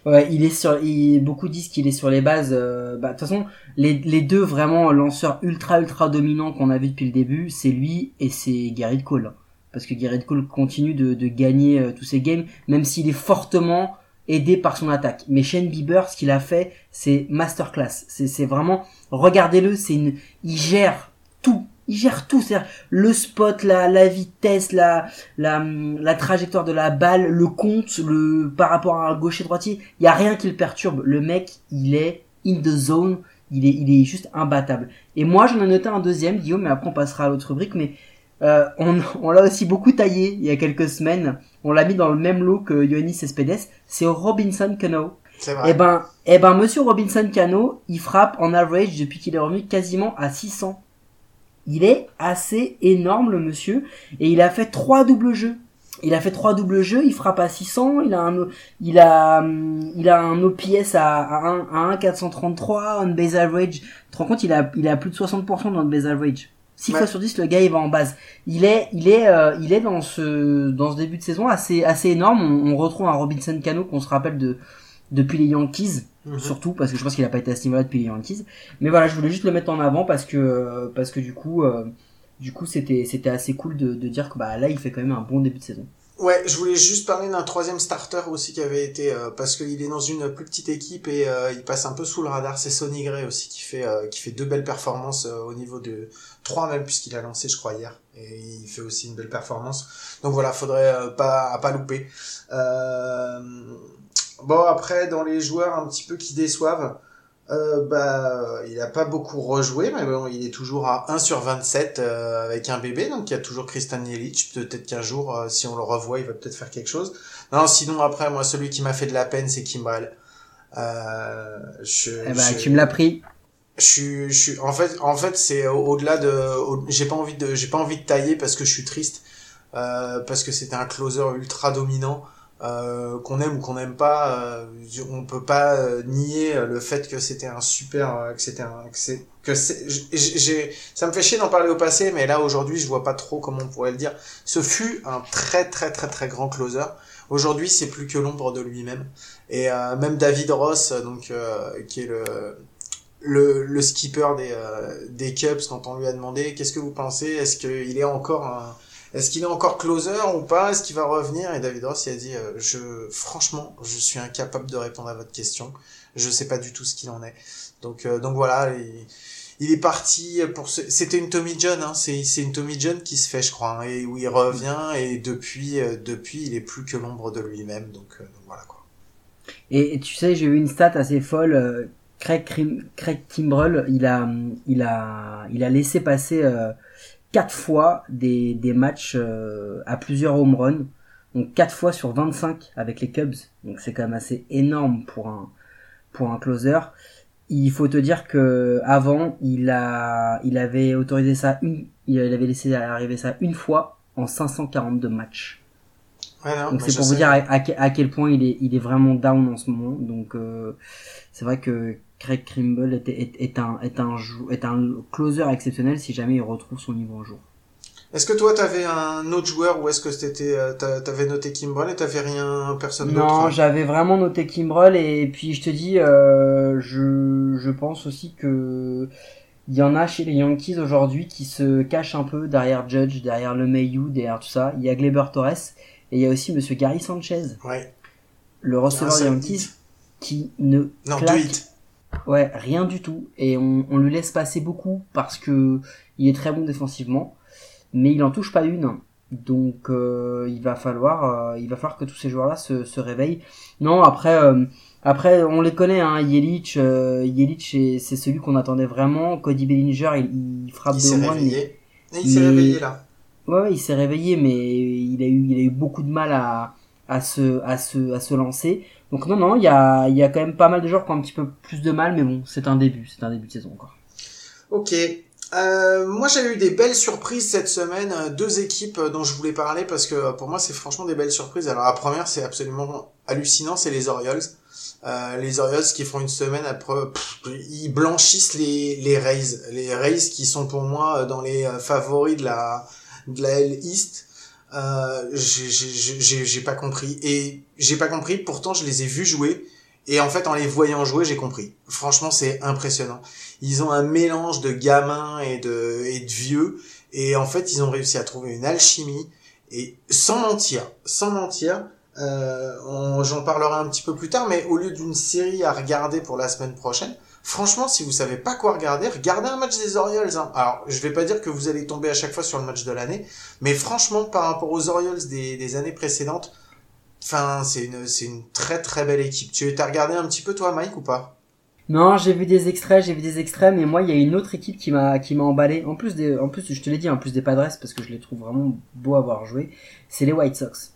Ouais, il est sur, il, beaucoup disent qu'il est sur les bases. euh, bah, de toute façon, les, les deux vraiment lanceurs ultra ultra dominants qu'on a vu depuis le début, c'est lui et c'est Garrett Cole. Parce que Garrett Cole continue de, de gagner euh, tous ses games, même s'il est fortement aidé par son attaque. Mais Shane Bieber, ce qu'il a fait, c'est masterclass. C'est vraiment, regardez-le, c'est une, il gère tout. Il gère tout, c'est-à-dire le spot, la, la vitesse, la, la, la trajectoire de la balle, le compte, le par rapport à un gaucher droitier, il y a rien qui le perturbe. Le mec, il est in the zone, il est, il est juste imbattable. Et moi, j'en ai noté un deuxième, Guillaume, mais après on passera à l'autre rubrique. Mais euh, on, on l'a aussi beaucoup taillé il y a quelques semaines. On l'a mis dans le même lot que Yoannis Cespedes. C'est Robinson Cano. C'est vrai. Eh ben, eh ben, Monsieur Robinson Cano, il frappe en average depuis qu'il est revenu quasiment à 600. Il est assez énorme le monsieur et il a fait trois doubles jeux. Il a fait trois doubles jeux, il frappe à 600, il a un, il a, hum, il a un OPS à, à 1, à 1 433, un base average. Tu te rends compte, il a, il a plus de 60% dans le base average. 6 Ouais. fois sur 10, le gars, il va en base. Il est, il est, euh, il est dans ce, dans ce début de saison assez, assez énorme. On, on retrouve un Robinson Cano qu'on se rappelle de, depuis les Yankees Mhm. surtout parce que je pense qu'il a pas été à ce niveau-là depuis les Yankees. Mais voilà, je voulais juste le mettre en avant parce que euh, parce que du coup euh, du coup c'était c'était assez cool de, de dire que bah là il fait quand même un bon début de saison. Ouais, je voulais juste parler d'un troisième starter aussi qui avait été euh, parce qu'il est dans une plus petite équipe et euh, il passe un peu sous le radar. C'est Sonny Gray aussi qui fait euh, qui fait deux belles performances euh, au niveau de trois même puisqu'il a lancé je crois hier et il fait aussi une belle performance. Donc voilà, faudrait euh, pas à pas louper. Euh, bon après dans les joueurs un petit peu qui déçoivent. Euh, bah, il a pas beaucoup rejoué, mais bon, il est toujours à 1 sur 27 euh, avec un bébé, donc il y a toujours Kristan Jelic. Peut-être qu'un jour, euh, si on le revoit, il va peut-être faire quelque chose. Non, sinon après, moi, celui qui m'a fait de la peine, c'est Kimbrel. Euh, je, Eh je- tu me l'as pris. je suis, je suis, en fait, en fait, c'est au- au-delà de, au- j'ai pas envie de, j'ai pas envie de tailler parce que je suis triste, euh, parce que c'était un closer ultra dominant, euh, qu'on aime ou qu'on n'aime pas, euh, on peut pas euh, nier le fait que c'était un super, euh, que c'était un, que c'est, que c'est, j'ai- ça me fait chier d'en parler au passé, mais là aujourd'hui, je vois pas trop comment on pourrait le dire. Ce fut un très très très très grand closer. Aujourd'hui, c'est plus que l'ombre de lui-même. Et euh, même David Ross, euh, donc qui est le le, le skipper des, des Cubs quand on lui a demandé qu'est-ce que vous pensez? Est-ce qu'il est encore un, est-ce qu'il est encore closer ou pas? Est-ce qu'il va revenir? Et David Ross il a dit euh, je franchement je suis incapable de répondre à votre question. Je sais pas du tout ce qu'il en est. Donc euh, donc voilà il, est parti pour ce... c'était une Tommy John hein, c'est c'est une Tommy John qui se fait je crois hein, et où il revient et depuis euh, depuis il est plus que l'ombre de lui-même. Donc, euh, donc voilà quoi. Et, tu sais, j'ai eu une stat assez folle. euh, Craig, Craig Kimbrell, il a, il a, il a laissé passer euh, quatre fois des, des matchs euh, à plusieurs home runs. Donc quatre fois sur 25 avec les Cubs. Donc c'est quand même assez énorme pour un, pour un closer. Il faut te dire que avant, il a, il avait autorisé ça une, il avait laissé arriver ça une fois en 542 matchs. Ouais, non, Donc c'est pour vous dire à, à à quel point il est, il est vraiment down en ce moment. Donc euh, c'est vrai que Craig Kimbrell est, est, est un, est, un, jou- est un closer exceptionnel si jamais il retrouve son niveau un jour. Est-ce que toi t'avais un autre joueur ou est-ce que c'était euh, t'a- t'avais noté Kimbrel et t'avais rien personne d'autre Non, hein? j'avais vraiment noté Kimbrell et puis je te dis, euh, je, je pense aussi que il y en a chez les Yankees aujourd'hui qui se cachent un peu derrière Judge, derrière le Mayu, derrière tout ça. Il y a Gleyber Torres et il y a aussi Monsieur Gary Sanchez, Ouais. le receveur Un des Yankees, qui ne Non, claque. Ouais, rien du tout. Et on, on lui laisse passer beaucoup parce que il est très bon défensivement, mais il en touche pas une. Donc euh, il va falloir, euh, il va falloir que tous ces joueurs-là se, se réveillent. Non, après, euh, après on les connaît. Hein, Yelich, euh, Yelich, c'est celui qu'on attendait vraiment. Cody Bellinger, il, il frappe Il de loin, réveillé. Il s'est réveillé là. Ouais, ouais, il s'est réveillé, mais il a eu, il a eu beaucoup de mal à, à se, à se, à se lancer. Donc non, non, il y a, y quand même pas mal de joueurs qui ont un petit peu plus de mal, mais bon, c'est un début, c'est un début de saison encore. Ok. Euh, moi, j'avais eu des belles surprises cette semaine. euh, Deux équipes euh, dont je voulais parler parce que pour moi, c'est franchement des belles surprises. Alors, la première, c'est absolument hallucinant, c'est les Orioles. Les Orioles qui font une semaine après, ils blanchissent les les Rays, les Rays qui sont pour moi dans les favoris de la de la L East. Euh, j'ai- pas compris et j'ai pas compris. Pourtant, je les ai vus jouer et en fait, en les voyant jouer, j'ai compris. Franchement, c'est impressionnant. Ils ont un mélange de gamins et de et de vieux et en fait, ils ont réussi à trouver une alchimie et sans mentir, sans mentir. Euh, J'en parlerai un petit peu plus tard, mais au lieu d'une série à regarder pour la semaine prochaine, franchement, si vous savez pas quoi regarder, regardez un match des Orioles. hein. Alors, je vais pas dire que vous allez tomber à chaque fois sur le match de l'année, mais franchement, par rapport aux Orioles des, années précédentes, enfin, c'est une, c'est une très très belle équipe. Tu as regardé un petit peu toi, Mike, ou pas? Non, j'ai vu des extraits, j'ai vu des extraits, mais moi, il y a une autre équipe qui m'a qui m'a emballé. En plus des, en plus, je te l'ai dit, en plus des Padres, parce que je les trouve vraiment beaux à voir jouer. C'est les White Sox.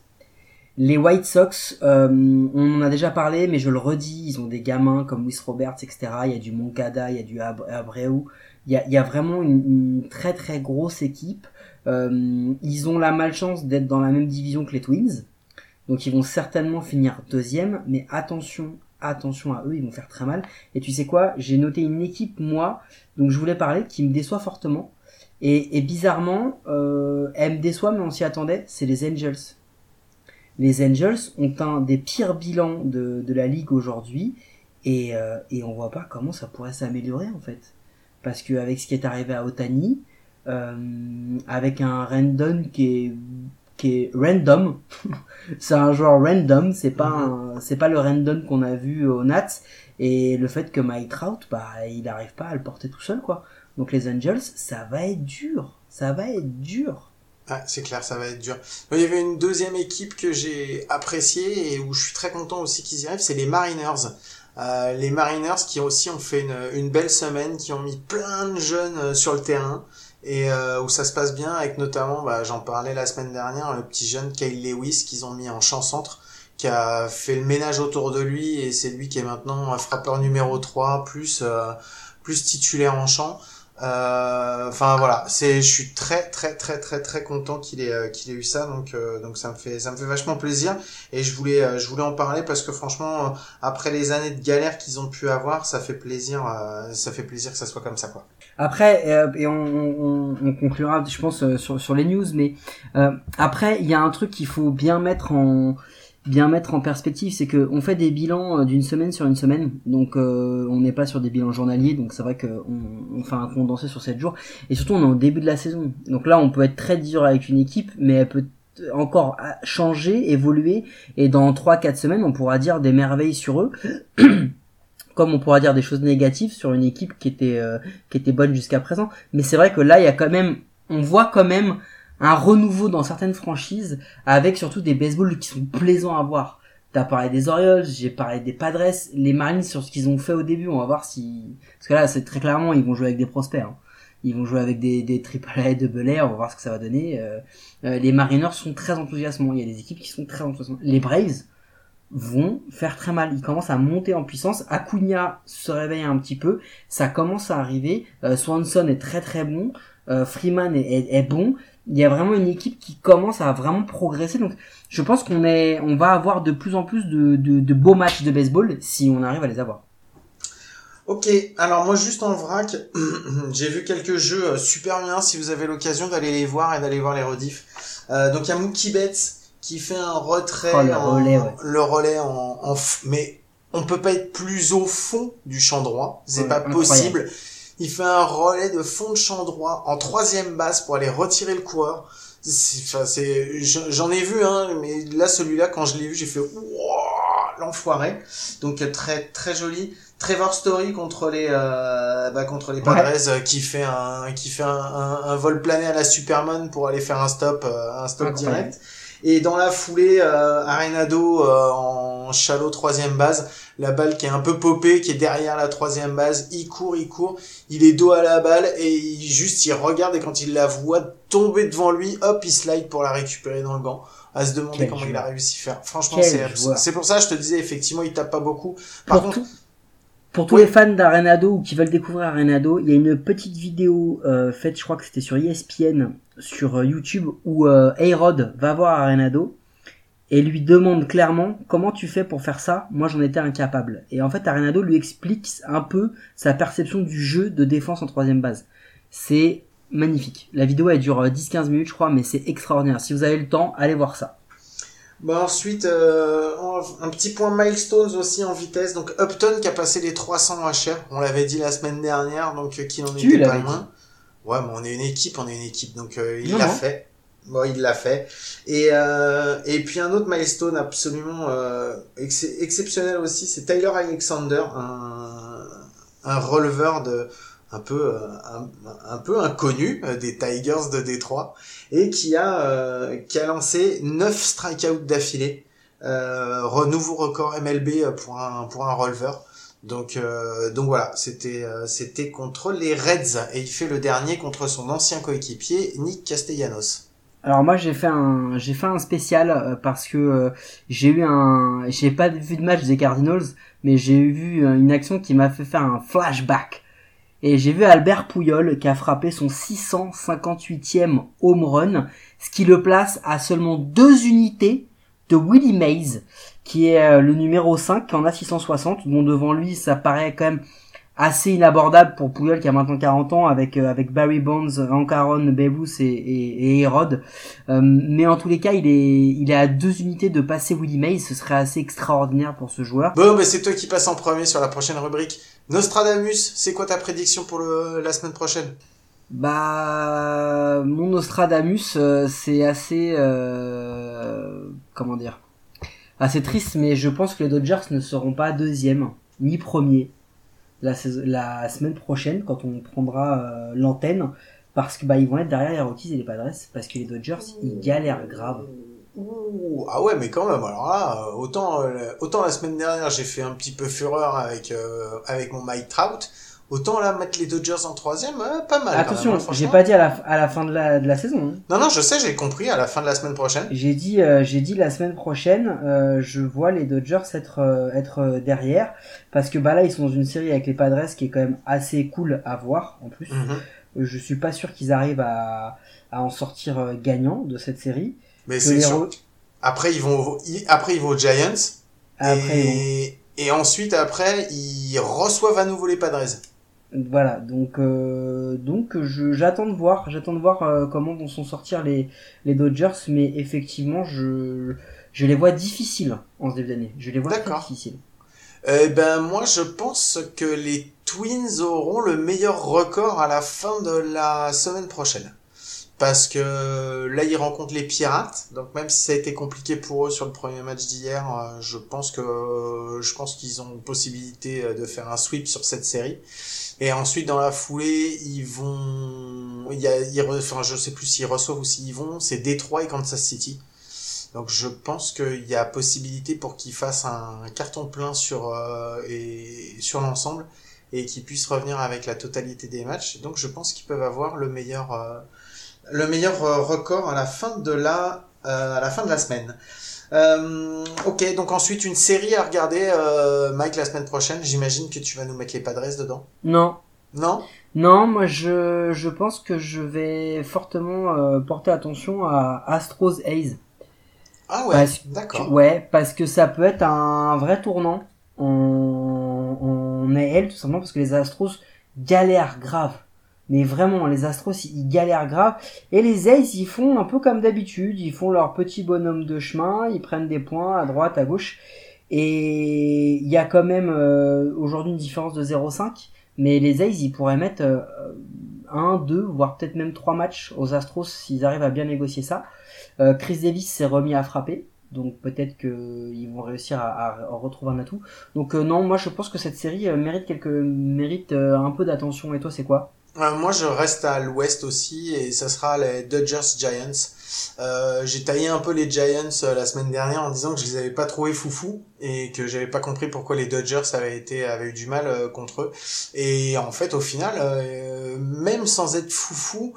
Les White Sox, euh, on en a déjà parlé, mais je le redis, ils ont des gamins comme Luis Roberts, etc. Il y a du Moncada, il y a du Ab- Abreu. Il y a, il y a vraiment une, une très très grosse équipe. Euh, ils ont la malchance d'être dans la même division que les Twins. Donc ils vont certainement finir deuxième, mais attention, attention à eux, ils vont faire très mal. Et tu sais quoi, j'ai noté une équipe, moi, donc je voulais parler, qui me déçoit fortement. Et, et bizarrement, euh, elle me déçoit, mais on s'y attendait, c'est les Angels. Les Angels ont un des pires bilans de, de la ligue aujourd'hui, et, euh, et on voit pas comment ça pourrait s'améliorer en fait. Parce que avec ce qui est arrivé à Otani, euh, avec un Rendon qui est qui est random, c'est un joueur random, c'est pas c'est pas le Rendon qu'on a vu au Nats et le fait que Mike Trout bah il arrive pas à le porter tout seul quoi. Donc les Angels, ça va être dur, ça va être dur. C'est clair, ça va être dur. Il y avait une deuxième équipe que j'ai appréciée et où je suis très content aussi qu'ils y arrivent, c'est les Mariners. Euh, les Mariners qui aussi ont fait une, belle semaine, qui ont mis plein de jeunes euh, sur le terrain et euh, où ça se passe bien avec notamment, bah, j'en parlais la semaine dernière, le petit jeune Kyle Lewis qu'ils ont mis en champ centre, qui a fait le ménage autour de lui et c'est lui qui est maintenant frappeur numéro 3 plus plus titulaire en champ. Euh, Enfin voilà, c'est, je suis très très très très très content qu'il ait euh, qu'il ait eu ça, donc euh, donc ça me fait ça me fait vachement plaisir. Et je voulais euh, je voulais en parler parce que franchement après les années de galère qu'ils ont pu avoir, ça fait plaisir ça fait plaisir que ça soit comme ça quoi. Après, et on, on, on conclura, je pense, sur, sur les news, mais après, il y a un truc qu'il faut bien mettre en bien mettre en perspective, c'est que on fait des bilans euh, d'une semaine sur une semaine, donc euh, on n'est pas sur des bilans journaliers, donc c'est vrai qu'on on fait un condensé sur 7 jours, et surtout on est au début de la saison, donc là on peut être très dur avec une équipe, mais elle peut encore euh, changer, évoluer, et dans 3-4 semaines on pourra dire des merveilles sur eux, comme on pourra dire des choses négatives sur une équipe qui était euh, qui était bonne jusqu'à présent. Mais c'est vrai que là, il y a quand même, on voit quand même un renouveau dans certaines franchises, avec surtout des baseballs qui sont plaisants à voir. T'as parlé des Orioles, j'ai parlé des Padres, les Marines sur ce qu'ils ont fait au début, on va voir si... Parce que là, c'est très clairement, ils vont jouer avec des prospects. hein. Ils vont jouer avec des, des AAA, double A, on va voir ce que ça va donner. Euh, euh, les Mariners sont très enthousiasmants, il y a des équipes qui sont très enthousiasmantes. Les Braves vont faire très mal, ils commencent à monter en puissance. Acuna se réveille un petit peu, ça commence à arriver. Euh, Swanson est très très bon, euh, Freeman est- est bon. Il y a vraiment une équipe qui commence à vraiment progresser. Donc, je pense qu'on est, on va avoir de plus en plus de, de, de beaux matchs de baseball si on arrive à les avoir. Ok, alors moi juste en vrac, j'ai vu quelques jeux euh, super bien si vous avez l'occasion d'aller les voir et d'aller voir les rediffs. Euh, donc il y a Mookie Betts qui fait un retrait, Oh, le en, relais, ouais. le relais en, mais on peut pas être plus au fond du champ droit, c'est Ouais, pas incroyable. possible. Il fait un relais de fond de champ droit en troisième base pour aller retirer le coureur. C'est- Enfin, c'est, j'en ai vu hein, mais là celui-là quand je l'ai vu j'ai fait l'enfoiré. Donc très très joli. Trevor Story contre les euh, bah, contre les Padres euh, qui fait un qui fait un, un, un vol plané à la Superman pour aller faire un stop euh, un stop Incroyable. direct. Et dans la foulée, euh, Arenado euh, en shallow troisième base, la balle qui est un peu popée, qui est derrière la troisième base, il court, il court, il est dos à la balle et il, juste il regarde et quand il la voit tomber devant lui, hop, il slide pour la récupérer dans le gant. À se demander Quel comment il a réussi à faire. Franchement, c'est c'est pour ça que je te disais effectivement il tape pas beaucoup. Par Pour contre, tout- Pour tous Oui. les fans d'Arenado ou qui veulent découvrir Arenado, il y a une petite vidéo euh, faite, je crois que c'était sur ESPN, sur euh, YouTube, où euh, A-Rod va voir Arenado et lui demande clairement comment tu fais pour faire ça? Moi, j'en étais incapable. Et en fait, Arenado lui explique un peu sa perception du jeu de défense en troisième base. C'est magnifique. La vidéo, elle dure euh, 10-15 minutes, je crois, mais c'est extraordinaire. Si vous avez le temps, allez voir ça. Bon, ensuite, euh, en- un petit point milestones aussi en vitesse. Donc, Upton qui a passé les 300 HR. On l'avait dit la semaine dernière, donc euh, qui n'en Tu était pas loin. Ouais, mais on est une équipe, on est une équipe, donc euh, il l'a fait. Bon, il l'a fait. Et, euh, et puis un autre milestone absolument euh, ex- exceptionnel aussi, c'est Tyler Alexander, un, un releveur de un peu euh, un, un peu inconnu euh, des Tigers de Détroit et qui a euh, qui a lancé 9 strikeouts d'affilée, euh, nouveau record MLB pour un pour un releveur. Donc euh, donc voilà, c'était euh, c'était contre les Reds. Et il fait le dernier contre son ancien coéquipier Nick Castellanos. Alors moi j'ai fait un j'ai fait un spécial euh, parce que euh, j'ai eu un j'ai pas vu de match des Cardinals mais j'ai vu une action qui m'a fait faire un flashback. Et j'ai vu Albert Pouyol qui a frappé son 658e home run ce qui le place à seulement deux unités de Willie Mays qui est euh, le numéro 5 qui en a 660 dont devant lui ça paraît quand même assez inabordable pour Pouyol qui a maintenant 40 ans avec euh, avec Barry Bonds, Babe Ruth et, et, et Hérode. Euh, mais en tous les cas, il est il est à deux unités de passer Willie Mays, ce serait assez extraordinaire pour ce joueur. Bon, mais c'est toi qui passes en premier sur la prochaine rubrique. Nostradamus, c'est quoi ta prédiction pour le, la semaine prochaine? Bah mon Nostradamus euh, c'est assez euh, comment dire? Assez triste mais je pense que les Dodgers ne seront pas deuxième ni premier la, semaine prochaine quand on prendra euh, l'antenne parce que bah ils vont être derrière les Rockies et les Padres parce que les Dodgers ils galèrent grave. Ouh, ah ouais, mais quand même, alors là, euh, autant, euh, autant la semaine dernière, j'ai fait un petit peu fureur avec, euh, avec mon Mike Trout, autant là, mettre les Dodgers en troisième, euh, pas mal. Attention, hein, j'ai pas dit à la, à la fin de la, de la saison. hein. Non, non, je sais, j'ai compris, à la fin de la semaine prochaine. J'ai dit, euh, j'ai dit la semaine prochaine, euh, je vois les Dodgers être être derrière parce que bah là ils sont dans une série avec les Padres qui est quand même assez cool à voir en plus. Mhm. Je suis pas sûr qu'ils arrivent à à en sortir gagnant de cette série. Mais c'est sûr. Après, ils vont, au- après, ils vont aux Giants. Après, et, et ensuite, après, ils reçoivent à nouveau les Padres. Voilà, donc euh, donc je j'attends de voir, j'attends de voir euh, comment vont s'en sortir les les Dodgers, mais effectivement je je les vois difficiles en ce début d'année. Je les vois très difficiles. Eh ben, moi, je pense que les Twins auront le meilleur record à la fin de la semaine prochaine. Parce que là, ils rencontrent les Pirates. Donc, même si ça a été compliqué pour eux sur le premier match d'hier, euh, je pense que, je pense qu'ils ont possibilité euh, de faire un sweep sur cette série. Et ensuite, dans la foulée, ils vont, il y a, ils re- enfin, je sais plus s'ils reçoivent ou s'ils vont, c'est Détroit et Kansas City. Donc je pense qu'il y a possibilité pour qu'ils fassent un carton plein sur euh, et sur l'ensemble et qu'ils puissent revenir avec la totalité des matchs. Donc je pense qu'ils peuvent avoir le meilleur euh, le meilleur euh, record à la fin de la euh, à la fin de la semaine. Euh, ok, donc ensuite une série à regarder, euh, Mike, la semaine prochaine. J'imagine que tu vas nous mettre les Padres dedans. Non, Non? Non, moi je je pense que je vais fortement euh, porter attention à Astros A's. Ah ouais, d'accord. Ouais, parce que ça peut être un vrai tournant en, en AL, tout simplement parce que les Astros galèrent grave. Mais vraiment, les Astros, ils galèrent grave. Et les A's, ils font un peu comme d'habitude. Ils font leur petit bonhomme de chemin. Ils prennent des points à droite, à gauche. Et il y a quand même euh, aujourd'hui une différence de 0,5. Mais les A's, ils pourraient mettre euh, un, deux, voire peut-être même trois matchs aux Astros s'ils arrivent à bien négocier ça. Euh, Chris Davis s'est remis à frapper. Donc peut-être qu'ils vont réussir à, à retrouver un atout. Donc euh, non, moi je pense que cette série euh, mérite quelques mérite un peu d'attention. Et toi, c'est quoi? Euh, moi, je reste à l'ouest aussi et ça sera les Dodgers Giants. Euh, j'ai taillé un peu les Giants euh, la semaine dernière en disant que je les avais pas trouvés foufou et que j'avais pas compris pourquoi les Dodgers avaient été avaient eu du mal euh, contre eux. Et en fait, au final, même sans être foufou,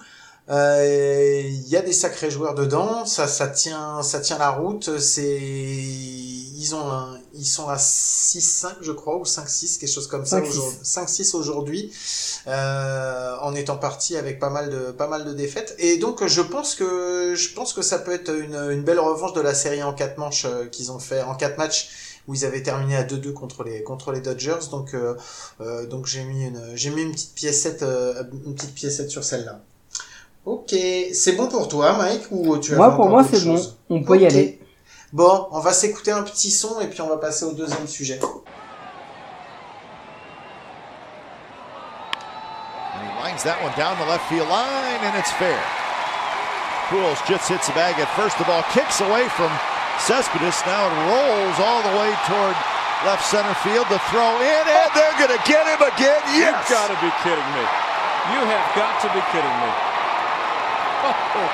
Il y a des sacrés joueurs dedans, ça, ça tient, ça tient la route. C'est, ils ont, un- ils sont à 6-5 je crois ou 5-6 quelque chose comme ça. 5-6. aujourd'hui- 5-6 aujourd'hui, euh, en étant parti avec pas mal de, pas mal de défaites. Et donc je pense que, je pense que ça peut être une, une belle revanche de la série en quatre manches euh, qu'ils ont fait en quatre matchs où ils avaient terminé à 2-2 contre les contre les Dodgers. Donc euh, euh, donc j'ai mis une j'ai mis une petite piécette euh, une petite piécette sur celle-là. Ok, c'est bon pour toi, Mike, ou tu as Moi, pour moi, c'est bon. On peut y Ok. aller. Bon, on va s'écouter un petit son et puis on va passer au deuxième sujet. And he lines that one down the left field line, and it's fair. Pujols just hits the bag at first. The ball kicks away from Cespedes. Now it rolls all the way toward left center field. The throw in, and they're going to get him again. Yes! You've got to be kidding me. You have got to be kidding me. Oh,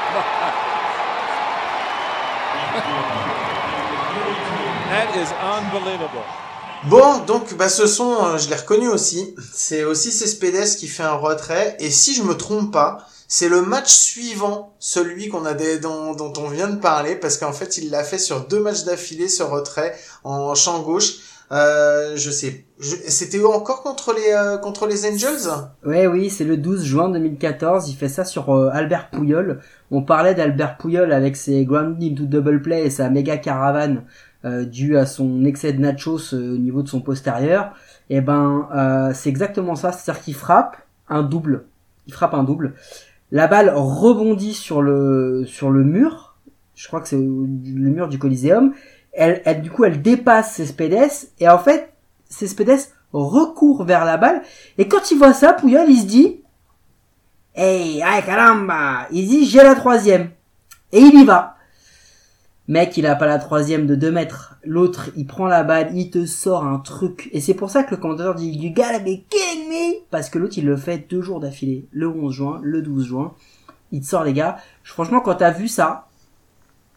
my. that is unbelievable. Bon, donc bah ce son, euh, je l'ai reconnu aussi. C'est aussi Cespedes qui fait un retrait. Et si je me trompe pas, c'est le match suivant, celui qu'on a des, dont, dont on vient de parler, parce qu'en fait il l'a fait sur deux matchs d'affilée, ce retrait en champ gauche. Euh, je sais, je- c'était encore contre les euh, contre les Angels? Ouais, oui, c'est le 12 juin 2014. Il fait ça sur euh, Albert Pouyol. On parlait d'Albert Pouyol avec ses ground into double play et sa méga caravane euh, due à son excès de nachos euh, au niveau de son postérieur. Et ben, euh, c'est exactement ça. C'est-à-dire qu'il frappe un double. Il frappe un double. La balle rebondit sur le sur le mur. Je crois que c'est le mur du Coliseum. Elle, elle, du coup, elle dépasse Cespedes et en fait, Cespedes recourt vers la balle et quand il voit ça, Pouyol, il se dit, Hey, ay caramba! Il dit, j'ai la troisième. Et il y va. Mec, il a pas la troisième de 2 mètres. L'autre, il prend la balle, il te sort un truc. Et c'est pour ça que le commentateur dit, you gotta be kidding me! Parce que l'autre, il le fait deux jours d'affilée. Le 11 juin, le 12 juin. Il te sort, les gars. Franchement, quand t'as vu ça,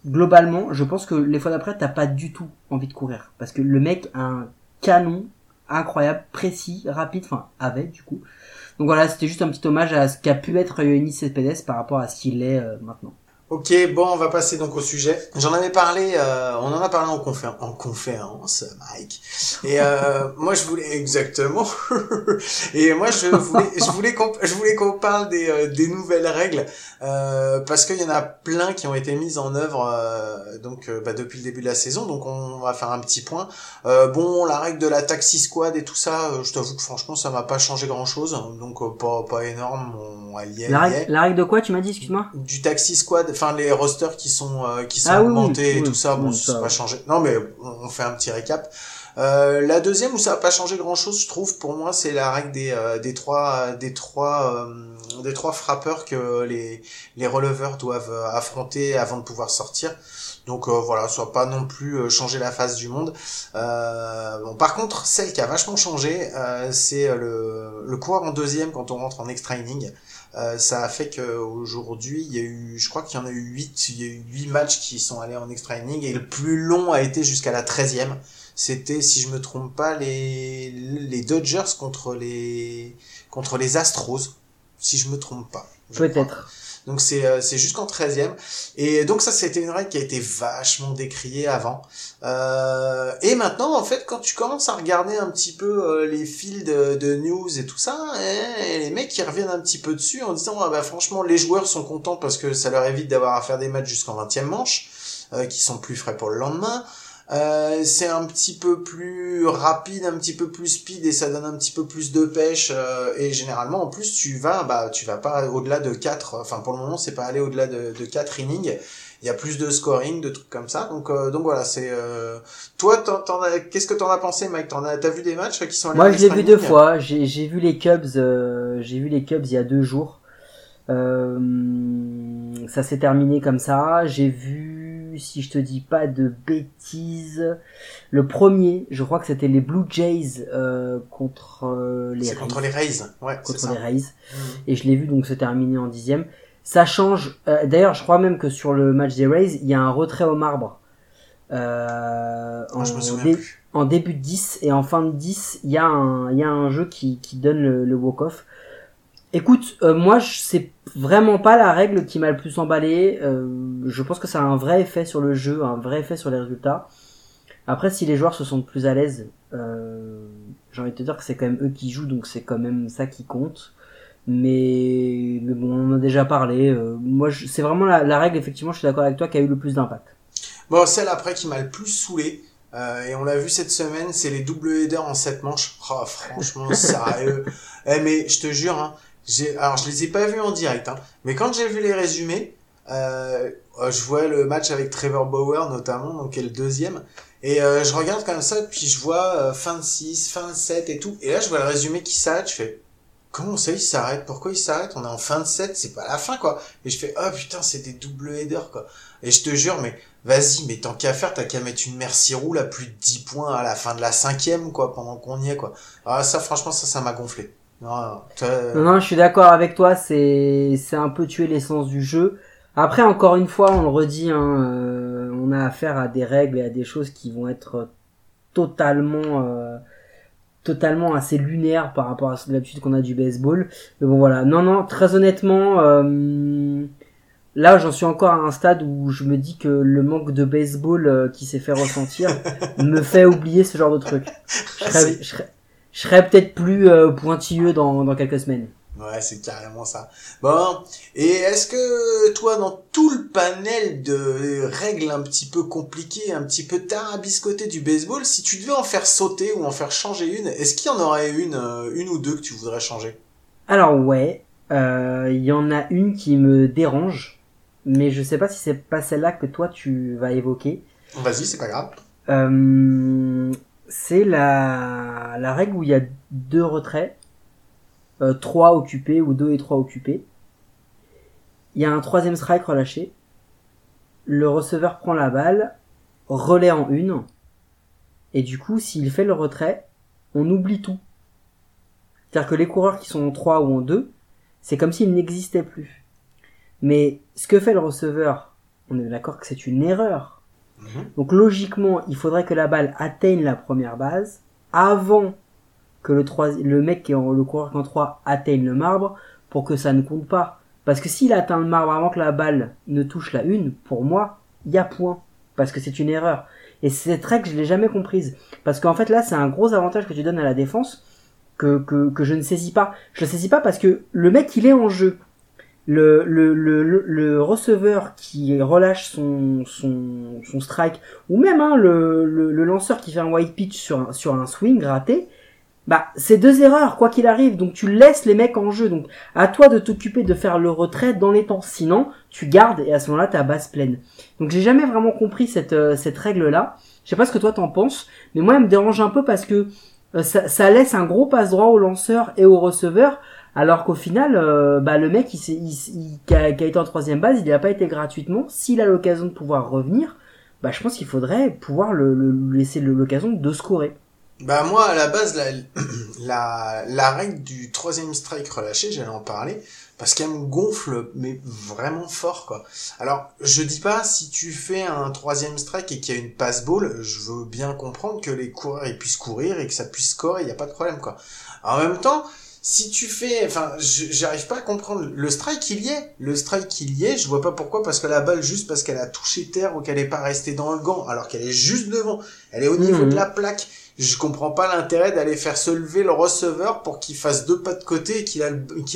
globalement, je pense que les fois d'après, t'as pas du tout envie de courir. Parce que le mec a un canon incroyable, précis, rapide, enfin, avait, du coup. Donc voilà, c'était juste un petit hommage à ce qu'a pu être Yoannis Cespedes par rapport à ce qu'il est euh, maintenant. Ok, bon, on va passer donc au sujet. J'en avais parlé, euh, on en a parlé en, confé- en conférence, Mike. Et euh, moi, je voulais exactement. Et moi, je voulais, je voulais qu'on, je voulais qu'on parle des, euh, des nouvelles règles euh, parce qu'il y en a plein qui ont été mises en œuvre euh, donc euh, bah, depuis le début de la saison. Donc on va faire un petit point. Euh, bon, la règle de la taxi squad et tout ça, je t'avoue que franchement, ça m'a pas changé grand chose. Donc pas pas énorme. On, elle y est, La règle, la règle de quoi, tu m'as dit, excuse-moi? Du taxi squad, enfin les rosters qui sont euh, qui sont Ah oui, oui, augmentés et oui, tout ça, bon ça n'a pas changé. Non mais on, fait un petit récap. Euh, la deuxième où ça n'a pas changé grand chose, je trouve pour moi, c'est la règle des euh, des trois des trois euh, des trois frappeurs que les les releveurs doivent euh, affronter avant de pouvoir sortir. Donc euh, voilà, ça va pas non plus euh, changer la face du monde. Euh, bon, par contre, celle qui a vachement changé, euh, c'est euh, le, le coureur en deuxième quand on rentre en extra inning. Euh, ça a fait qu'aujourd'hui, il y a eu, je crois qu'il y en a eu 8, il y a eu 8 matchs qui sont allés en extra inning et le plus long a été jusqu'à la 13e. C'était, si je me trompe pas, les, les Dodgers contre les, contre les Astros. Si je me trompe pas. Peut-être. Donc c'est euh, jusqu'en 13e. Et donc ça, c'était une règle qui a été vachement décriée avant. Euh, et maintenant, en fait, quand tu commences à regarder un petit peu euh, les fils de, news et tout ça, eh, les mecs, ils reviennent un petit peu dessus en disant, ah bah franchement, les joueurs sont contents parce que ça leur évite d'avoir à faire des matchs jusqu'en 20e manche, euh, qui sont plus frais pour le lendemain. Euh, c'est un petit peu plus rapide, un petit peu plus speed et ça donne un petit peu plus de pêche euh, et généralement en plus tu vas bah tu vas pas au-delà de 4 enfin pour le moment c'est pas aller au-delà de, de 4 innings il y a plus de scoring de trucs comme ça donc euh, donc voilà c'est euh... toi t'en, t'en as... qu'est-ce que t'en as pensé Mike? T'en as t'as vu des matchs qui sont allés Moi, je l'ai vu deux fois. J'ai j'ai vu les Cubs. euh, j'ai vu les Cubs il y a deux jours. Euh, ça s'est terminé comme ça. J'ai vu, si je te dis pas de bêtises, le premier. Je crois que c'était les Blue Jays euh, contre euh, les c'est Rays. contre les Rays ouais contre ça les Rays. Mhm. Et je l'ai vu donc se terminer en dixième. Ça change. euh, D'ailleurs, je crois même que sur le match des Rays, il y a un retrait au marbre. Euh, en souviens dé- plus en début de 10 et en fin de 10, il y a un, il y a un jeu qui, qui donne le, le walk-off. Écoute, euh, moi, c'est vraiment pas la règle qui m'a le plus emballé. Euh, je pense que ça a un vrai effet sur le jeu, un vrai effet sur les résultats. Après, si les joueurs se sentent plus à l'aise, euh, j'ai envie de te dire que c'est quand même eux qui jouent, donc c'est quand même ça qui compte. Mais, mais bon, on en a déjà parlé. euh, moi, c'est vraiment la, la règle, effectivement, je suis d'accord avec toi, qui a eu le plus d'impact. Bon, celle après qui m'a le plus saoulé, euh, et on l'a vu cette semaine, c'est les double headers en 7 manches. Oh, franchement, sérieux. Eh, mais je te jure, hein, alors je les ai pas vus en direct, hein, mais quand j'ai vu les résumés, euh, euh, je vois le match avec Trevor Bauer notamment, donc qui est le deuxième, et euh, je regarde comme ça, puis je vois euh, fin de 6, fin de 7 et tout, et là je vois le résumé qui s'arrête, je fais, comment ça il s'arrête? Pourquoi il s'arrête? On est en fin de 7, c'est pas la fin quoi. Et je fais, oh putain, c'est des double headers quoi. Et je te jure, mais vas-y, mais tant qu'à faire, t'as qu'à mettre une merci roule à plus de 10 points à la fin de la cinquième, quoi, pendant qu'on y est, quoi. Ah, ça, franchement, ça, ça m'a gonflé. Non, non, Non, je suis d'accord avec toi, c'est c'est un peu tuer l'essence du jeu. Après, encore une fois, on le redit, hein, euh, on a affaire à des règles et à des choses qui vont être totalement euh, totalement assez lunaires par rapport à l'habitude qu'on a du baseball. Mais bon, voilà. Non, non, très honnêtement, euh, là, j'en suis encore à un stade où je me dis que le manque de baseball euh, qui s'est fait ressentir me fait oublier ce genre de truc. Je serais, je serais, je serais peut-être plus euh, pointilleux dans, dans quelques semaines. Ouais, c'est carrément ça. Bon, et est-ce que toi, dans tout le panel de règles un petit peu compliquées, un petit peu tarabiscotées du baseball, si tu devais en faire sauter ou en faire changer une, est-ce qu'il y en aurait une, euh, une ou deux que tu voudrais changer? Alors ouais, euh, il y en a une qui me dérange, mais je sais pas si c'est pas celle-là que toi tu vas évoquer. Vas-y, c'est pas grave. Euh, c'est la, la règle où il y a deux retraits, euh, trois occupés ou deux et trois occupés. Il y a un troisième strike relâché. Le receveur prend la balle, relais en une, et du coup, s'il fait le retrait, on oublie tout. C'est-à-dire que les coureurs qui sont en 3 ou en 2, c'est comme s'ils n'existaient plus. Mais ce que fait le receveur, on est d'accord que c'est une erreur. Mhm. Donc logiquement, il faudrait que la balle atteigne la première base avant que le, le mec qui est en, le coureur en 3 atteigne le marbre pour que ça ne compte pas. Parce que s'il atteint le marbre avant que la balle ne touche la une, pour moi, il y a point. Parce que c'est une erreur. Et cette règle, je l'ai jamais comprise. Parce qu'en fait, là, c'est un gros avantage que tu donnes à la défense que, que, que je ne saisis pas. Je le saisis pas parce que le mec, il est en jeu. Le, le, le, le, receveur qui relâche son, son, son strike, ou même hein, le, le, lanceur qui fait un white pitch sur un, sur un swing raté, bah c'est deux erreurs quoi qu'il arrive. Donc tu laisses les mecs en jeu. Donc à toi de t'occuper de faire le retrait dans les temps. Sinon tu gardes et à ce moment-là ta base pleine. Donc j'ai jamais vraiment compris cette euh, cette règle là. Je sais pas ce que toi t'en penses, mais moi elle me dérange un peu parce que euh, ça, ça laisse un gros passe droit au lanceur et au receveur. Alors qu'au final, euh, bah, le mec il, qui, a, qui été en troisième base, il n'a pas été gratuitement. S'il a l'occasion de pouvoir revenir, bah, je pense qu'il faudrait pouvoir le, laisser l'occasion de scorer. Bah moi à la base la, règle du troisième strike relâché, j'allais en parler parce qu'elle me gonfle mais vraiment fort quoi. Alors je dis pas si tu fais un troisième strike et qu'il y a une passe ball, je veux bien comprendre que les coureurs puissent courir et que ça puisse scorer, il y a pas de problème quoi. En même temps, si tu fais, enfin, je- j'arrive pas à comprendre. Le strike, il y est. Le strike, il y est. Je vois pas pourquoi, parce que la balle, juste parce qu'elle a touché terre ou qu'elle est pas restée dans le gant, alors qu'elle est juste devant. Elle est au niveau Mhm. de la plaque. Je comprends pas l'intérêt d'aller faire se lever le receveur pour qu'il fasse deux pas de côté et qu'il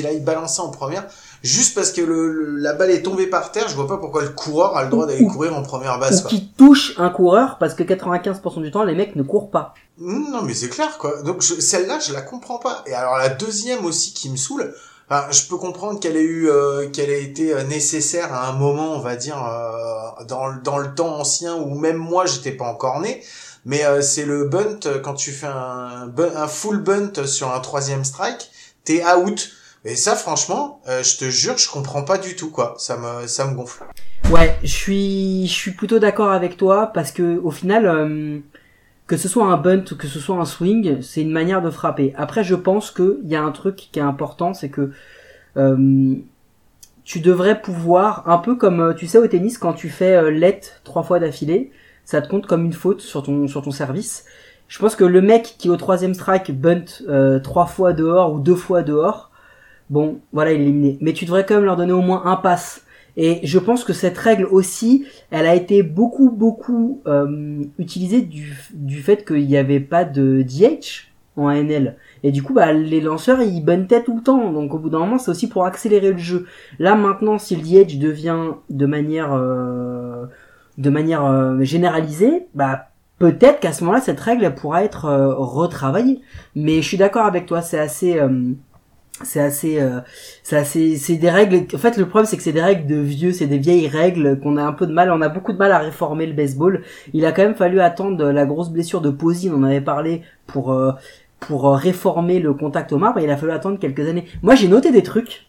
aille balancer en première. Juste parce que le, le- la balle est tombée par terre, je vois pas pourquoi le coureur a le droit d'aller Ou- courir en première base, Ou qui touche un coureur parce que 95% du temps les mecs ne courent pas. Mmh, Non, mais c'est clair, quoi. Donc, celle-là, je la comprends pas. Et alors, la deuxième aussi qui me saoule, enfin, je peux comprendre qu'elle ait eu, euh, qu'elle ait été euh, nécessaire à un moment, on va dire, euh, dans, le- dans le temps ancien où même moi, j'étais pas encore né. Mais euh, c'est le bunt, quand tu fais un, un full bunt sur un troisième strike, t'es out. Et ça, franchement, euh, je te jure, je comprends pas du tout, quoi. Ça me, ça me gonfle. Ouais, je suis, je suis plutôt d'accord avec toi parce que au final, euh, que ce soit un bunt ou que ce soit un swing, c'est une manière de frapper. Après, je pense que il y a un truc qui est important, c'est que euh, tu devrais pouvoir, un peu comme euh, tu sais au tennis, quand tu fais euh, let trois fois d'affilée, ça te compte comme une faute sur ton sur ton service. Je pense que le mec qui au troisième strike bunt euh, trois fois dehors ou deux fois dehors, bon, voilà, il est éliminé. Mais tu devrais quand même leur donner au moins un pass. Et je pense que cette règle aussi, elle a été beaucoup, beaucoup euh, utilisée du, du fait qu'il n'y avait pas de DH en ANL. Et du coup, bah, les lanceurs, ils buntaient tout le temps. Donc au bout d'un moment, c'est aussi pour accélérer le jeu. Là, maintenant, si le DH devient de manière, euh, de manière euh, généralisée, bah peut-être qu'à ce moment-là, cette règle pourra être retravaillée. Mais je suis d'accord avec toi, c'est assez... c'est assez euh, c'est assez c'est des règles en fait le problème c'est que c'est des règles de vieux c'est des vieilles règles qu'on a un peu de mal. On a beaucoup de mal à réformer le baseball. Il a quand même fallu attendre la grosse blessure de Posey on en avait parlé pour euh, pour euh, réformer le contact au marbre il a fallu attendre quelques années. Moi j'ai noté des trucs.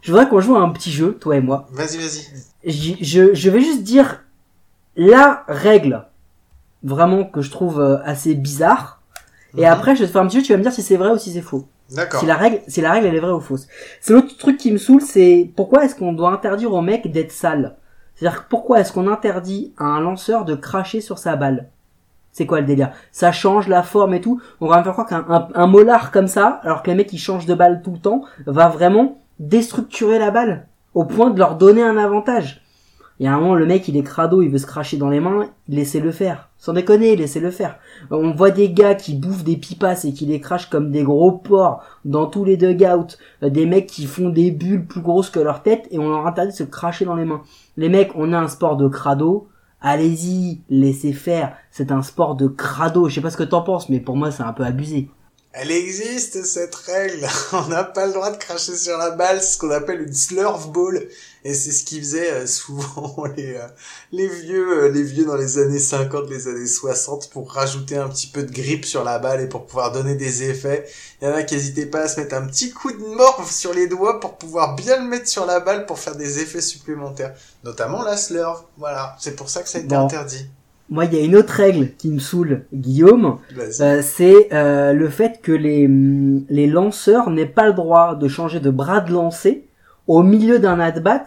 Je voudrais qu'on joue à un petit jeu toi et moi. Vas-y, vas-y. Je, je vais juste dire la règle vraiment que je trouve euh, assez bizarre. Et Mhm. après je vais te faire un petit jeu tu vas me dire si c'est vrai ou si c'est faux D'accord. si la règle, si la règle elle est vraie ou fausse. C'est l'autre truc qui me saoule, c'est pourquoi est-ce qu'on doit interdire au mec d'être sale? C'est-à-dire pourquoi est-ce qu'on interdit à un lanceur de cracher sur sa balle? C'est quoi le délire? Ça change la forme et tout? On va me faire croire qu'un un, un molar comme ça, alors que le mec qui change de balle tout le temps, va vraiment déstructurer la balle au point de leur donner un avantage. Il y a un moment, le mec, il est crado, il veut se cracher dans les mains, laissez-le faire. Sans déconner, laissez-le faire. On voit des gars qui bouffent des pipas et qui les crachent comme des gros porcs dans tous les dugouts. Euh, Des mecs qui font des bulles plus grosses que leur tête et on leur interdit de se cracher dans les mains. Les mecs, on a un sport de crado. Allez-y, laissez faire. C'est un sport de crado. Je sais pas ce que t'en penses, mais pour moi, c'est un peu abusé. Elle existe cette règle. On n'a pas le droit de cracher sur la balle, ce qu'on appelle une slurf ball. Et c'est ce qu'ils faisaient euh, souvent les, euh, les vieux, euh, les vieux dans les années 50, les années 60 pour rajouter un petit peu de grip sur la balle et pour pouvoir donner des effets. Il y en a qui n'hésitaient pas à se mettre un petit coup de morve sur les doigts pour pouvoir bien le mettre sur la balle pour faire des effets supplémentaires. Notamment la slurf. Voilà. C'est pour ça que ça a été Bon. interdit. Moi, il y a une autre règle qui me saoule, Guillaume. Euh, c'est euh, le fait que les, les lanceurs n'aient pas le droit de changer de bras de lancer au milieu d'un at-bat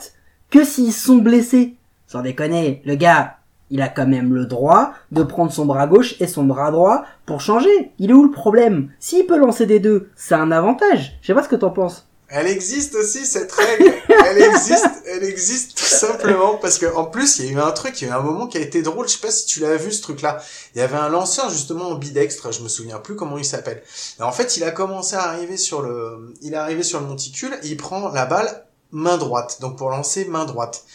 que s'ils sont blessés. Sans déconner, le gars, il a quand même le droit de prendre son bras gauche et son bras droit pour changer. Il est où le problème? S'il peut lancer des deux, c'est un avantage. Je sais pas ce que t'en penses. Elle existe aussi cette règle. Elle existe, elle existe tout simplement parce que en plus il y a eu un truc, il y a eu un moment qui a été drôle. Je sais pas si tu l'as vu ce truc-là. Il y avait un lanceur justement ambidextre, je me souviens plus comment il s'appelle. En fait il a commencé à arriver sur le, il est arrivé sur le monticule il prend la balle main droite, donc pour lancer main droite.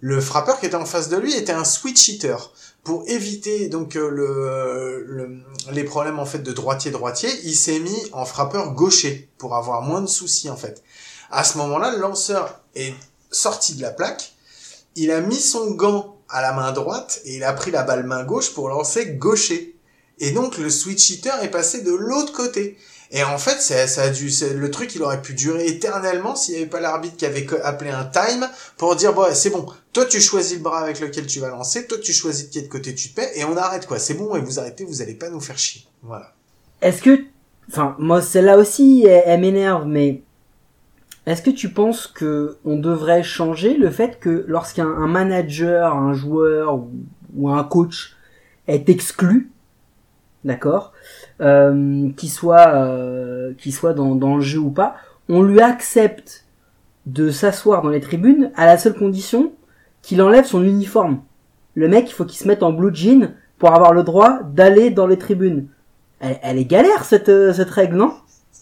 Le frappeur qui était en face de lui était un switch hitter. Pour éviter donc euh, le, le- les problèmes en fait de droitier droitier, il s'est mis en frappeur gaucher pour avoir moins de soucis en fait. À ce moment-là, le lanceur est sorti de la plaque, il a mis son gant à la main droite et il a pris la balle main gauche pour lancer gaucher. Et donc le switch hitter est passé de l'autre côté. Et en fait, ça, a dû, le truc, il aurait pu durer éternellement s'il n'y avait pas l'arbitre qui avait appelé un time pour dire, bon, c'est bon, toi tu choisis le bras avec lequel tu vas lancer, toi tu choisis de quel côté tu te paies, et on arrête quoi, c'est bon, et vous arrêtez, vous allez pas nous faire chier. Voilà. Est-ce que, enfin, moi celle-là aussi, elle, m'énerve, mais est-ce que tu penses que on devrait changer le fait que lorsqu'un un manager, un joueur ou, ou un coach est exclu, d'accord, euh, qu'il soit, euh, soit dans, dans le jeu ou pas, on lui accepte de s'asseoir dans les tribunes à la seule condition qu'il enlève son uniforme. Le mec, il faut qu'il se mette en blue jean pour avoir le droit d'aller dans les tribunes. Elle, elle est galère cette, euh, cette règle, non?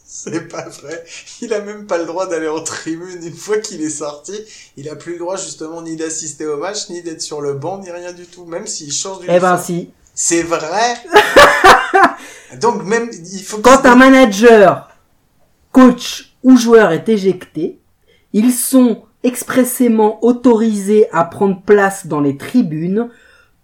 C'est pas vrai. Il a même pas le droit d'aller en tribune. Une fois qu'il est sorti, il a plus le droit justement ni d'assister au match, ni d'être sur le banc, ni rien du tout. Même s'il change du Eh ben si. C'est vrai. Donc même, il faut qu'il Quand un manager, coach ou joueur est éjecté, ils sont expressément autorisés à prendre place dans les tribunes